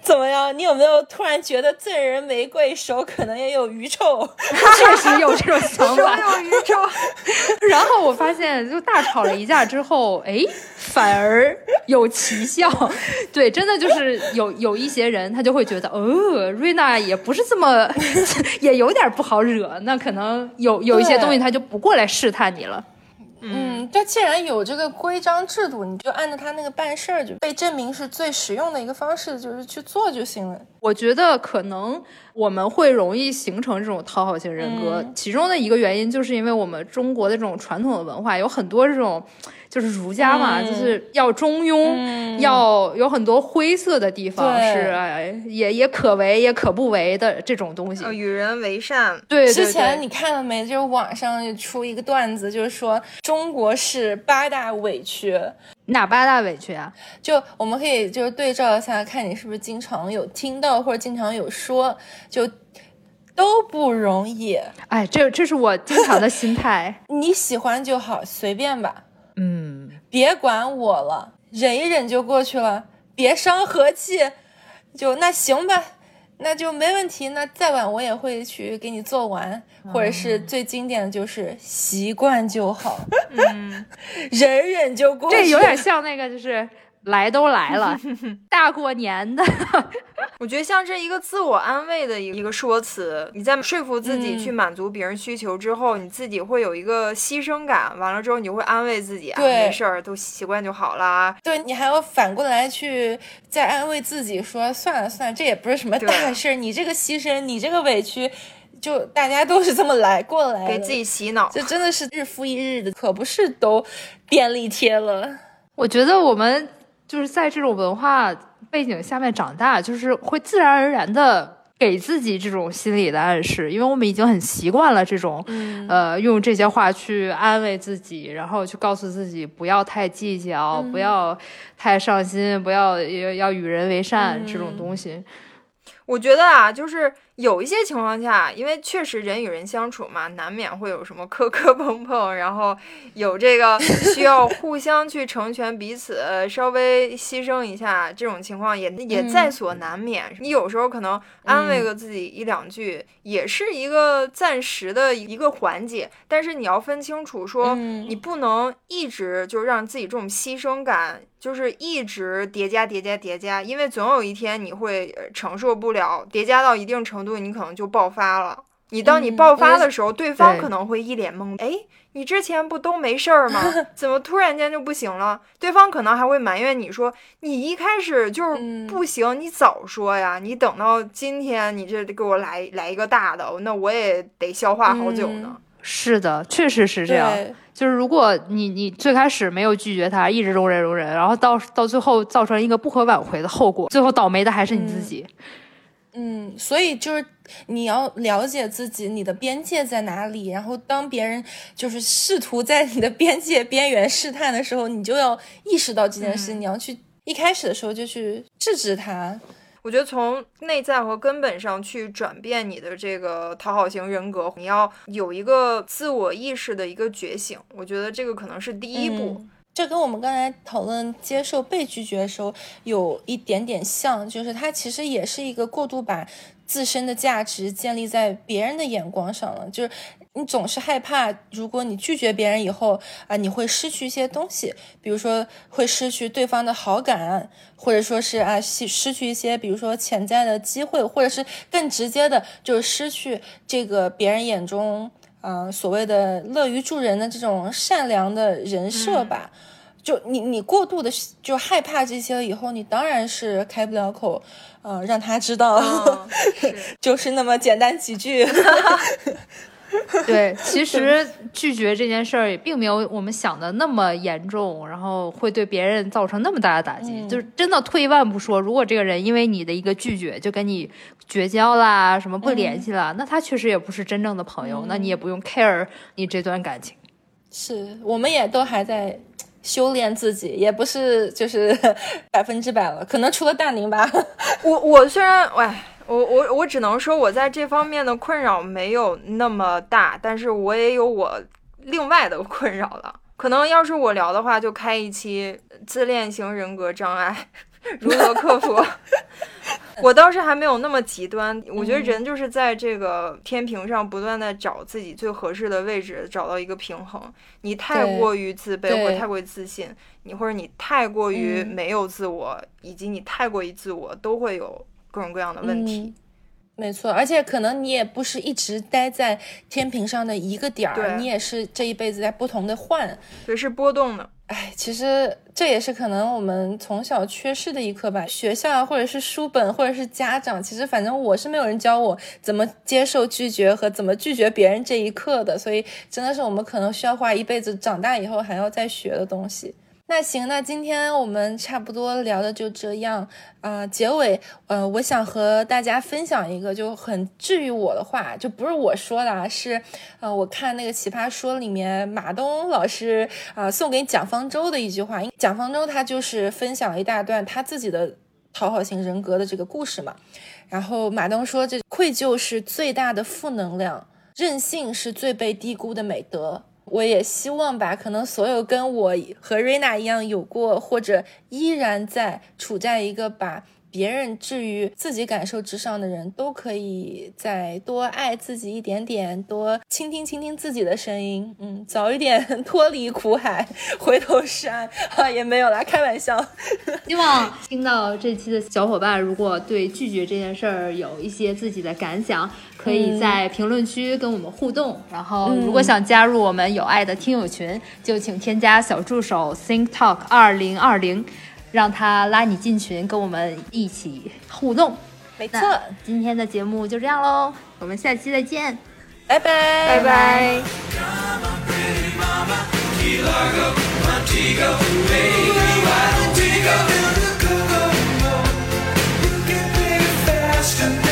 怎么样？你有没有突然觉得赠人玫瑰手可能也有余臭？[laughs] 确实有这种想法，有余臭。然后我发现，就大吵了一架之后，哎，反而有奇效。对，真的就是有有一些人，他就会觉得，哦，瑞娜也不是这么，[laughs] 也有点不好惹。那可能有有一些东西，他就不过来试探你了。嗯，但，既然有这个规章制度，你就按照他那个办事儿，就被证明是最实用的一个方式，就是去做就行了。我觉得可能我们会容易形成这种讨好型人格，其中的一个原因就是因为我们中国的这种传统的文化有很多这种。就是儒家嘛，就是要中庸，要有很多灰色的地方，是也也可为也可不为的这种东西。与人为善。对，之前你看了没？就是网上出一个段子，就是说中国是八大委屈，哪八大委屈啊？就我们可以就是对照一下，看你是不是经常有听到或者经常有说，就都不容易。哎，这这是我经常的心态。[laughs] 你喜欢就好，随便吧。嗯，别管我了，忍一忍就过去了，别伤和气。就那行吧。那就没问题，那再晚我也会去给你做完，或者是最经典的就是习惯就好，嗯，[laughs] 忍忍就过。这有点像那个就是。来都来了，[laughs] 大过年的，[laughs] 我觉得像这一个自我安慰的一一个说辞。你在说服自己去满足别人需求之后，你自己会有一个牺牲感。完了之后，你会安慰自己，没事儿，都习惯就好了。对你还要反过来去再安慰自己，说算了算了，这也不是什么大事儿。你这个牺牲，你这个委屈，就大家都是这么来过来，给自己洗脑。这真的是日复一日的，可不是都便利贴了。我觉得我们。就是在这种文化背景下面长大，就是会自然而然的给自己这种心理的暗示，因为我们已经很习惯了这种，呃，用这些话去安慰自己，然后去告诉自己不要太计较，不要太上心，不要要要与人为善这种东西。我觉得啊，就是有一些情况下，因为确实人与人相处嘛，难免会有什么磕磕碰碰，然后有这个 [laughs] 需要互相去成全彼此，稍微牺牲一下，这种情况也也在所难免。你有时候可能安慰个自己一两句，也是一个暂时的一个缓解，但是你要分清楚，说你不能一直就让自己这种牺牲感。就是一直叠加叠加叠加，因为总有一天你会承受不了，叠加到一定程度，你可能就爆发了。你当你爆发的时候，对方可能会一脸懵，哎，你之前不都没事儿吗？[laughs] 怎么突然间就不行了？对方可能还会埋怨你说，你一开始就是不行，你早说呀，你等到今天你这给我来来一个大的，那我也得消化好久呢。是的，确实是这样。就是如果你你最开始没有拒绝他，一直容忍容忍，然后到到最后造成一个不可挽回的后果，最后倒霉的还是你自己。嗯，所以就是你要了解自己，你的边界在哪里。然后当别人就是试图在你的边界边缘试探的时候，你就要意识到这件事，你要去一开始的时候就去制止他。我觉得从内在和根本上去转变你的这个讨好型人格，你要有一个自我意识的一个觉醒。我觉得这个可能是第一步。这跟我们刚才讨论接受被拒绝的时候有一点点像，就是它其实也是一个过度把自身的价值建立在别人的眼光上了，就是。你总是害怕，如果你拒绝别人以后啊，你会失去一些东西，比如说会失去对方的好感，或者说是啊失失去一些，比如说潜在的机会，或者是更直接的，就是失去这个别人眼中啊所谓的乐于助人的这种善良的人设吧。就你你过度的就害怕这些了以后，你当然是开不了口，呃，让他知道，[laughs] 就是那么简单几句。[laughs] [laughs] 对，其实拒绝这件事儿也并没有我们想的那么严重，然后会对别人造成那么大的打击。就是真的退一万步说，如果这个人因为你的一个拒绝就跟你绝交啦，什么不联系了，那他确实也不是真正的朋友，那你也不用 care 你这段感情。是，我们也都还在修炼自己，也不是就是 [laughs] 百分之百了，可能除了大宁吧。[laughs] 我我虽然喂。我我我只能说，我在这方面的困扰没有那么大，但是我也有我另外的困扰了。可能要是我聊的话，就开一期自恋型人格障碍如何克服。[laughs] 我倒是还没有那么极端。我觉得人就是在这个天平上不断的找自己最合适的位置，找到一个平衡。你太过于自卑或者太过于自信，你或者你太过于没有自我，以及你太过于自我，都会有。各种各样的问题，没错，而且可能你也不是一直待在天平上的一个点儿，你也是这一辈子在不同的换，对，是波动的。哎，其实这也是可能我们从小缺失的一课吧。学校或者是书本或者是家长，其实反正我是没有人教我怎么接受拒绝和怎么拒绝别人这一课的，所以真的是我们可能需要花一辈子长大以后还要再学的东西。那行，那今天我们差不多聊的就这样啊。结尾，呃，我想和大家分享一个就很治愈我的话，就不是我说的，是，呃，我看那个《奇葩说》里面马东老师啊送给蒋方舟的一句话。蒋方舟他就是分享了一大段他自己的讨好型人格的这个故事嘛。然后马东说：“这愧疚是最大的负能量，任性是最被低估的美德。我也希望吧，可能所有跟我和瑞娜一样有过或者依然在处在一个把。别人至于自己感受之上的人，都可以再多爱自己一点点，多倾听倾听自己的声音，嗯，早一点 [laughs] 脱离苦海，回头是岸啊，也没有啦，开玩笑。[laughs] 希望听到这期的小伙伴，如果对拒绝这件事儿有一些自己的感想，可以在评论区跟我们互动。然后，如果想加入我们有爱的听友群，就请添加小助手 Think Talk 二零二零。让他拉你进群跟我们一起互动。没错。今天的节目就这样喽我们下期再见。拜拜。拜拜。Just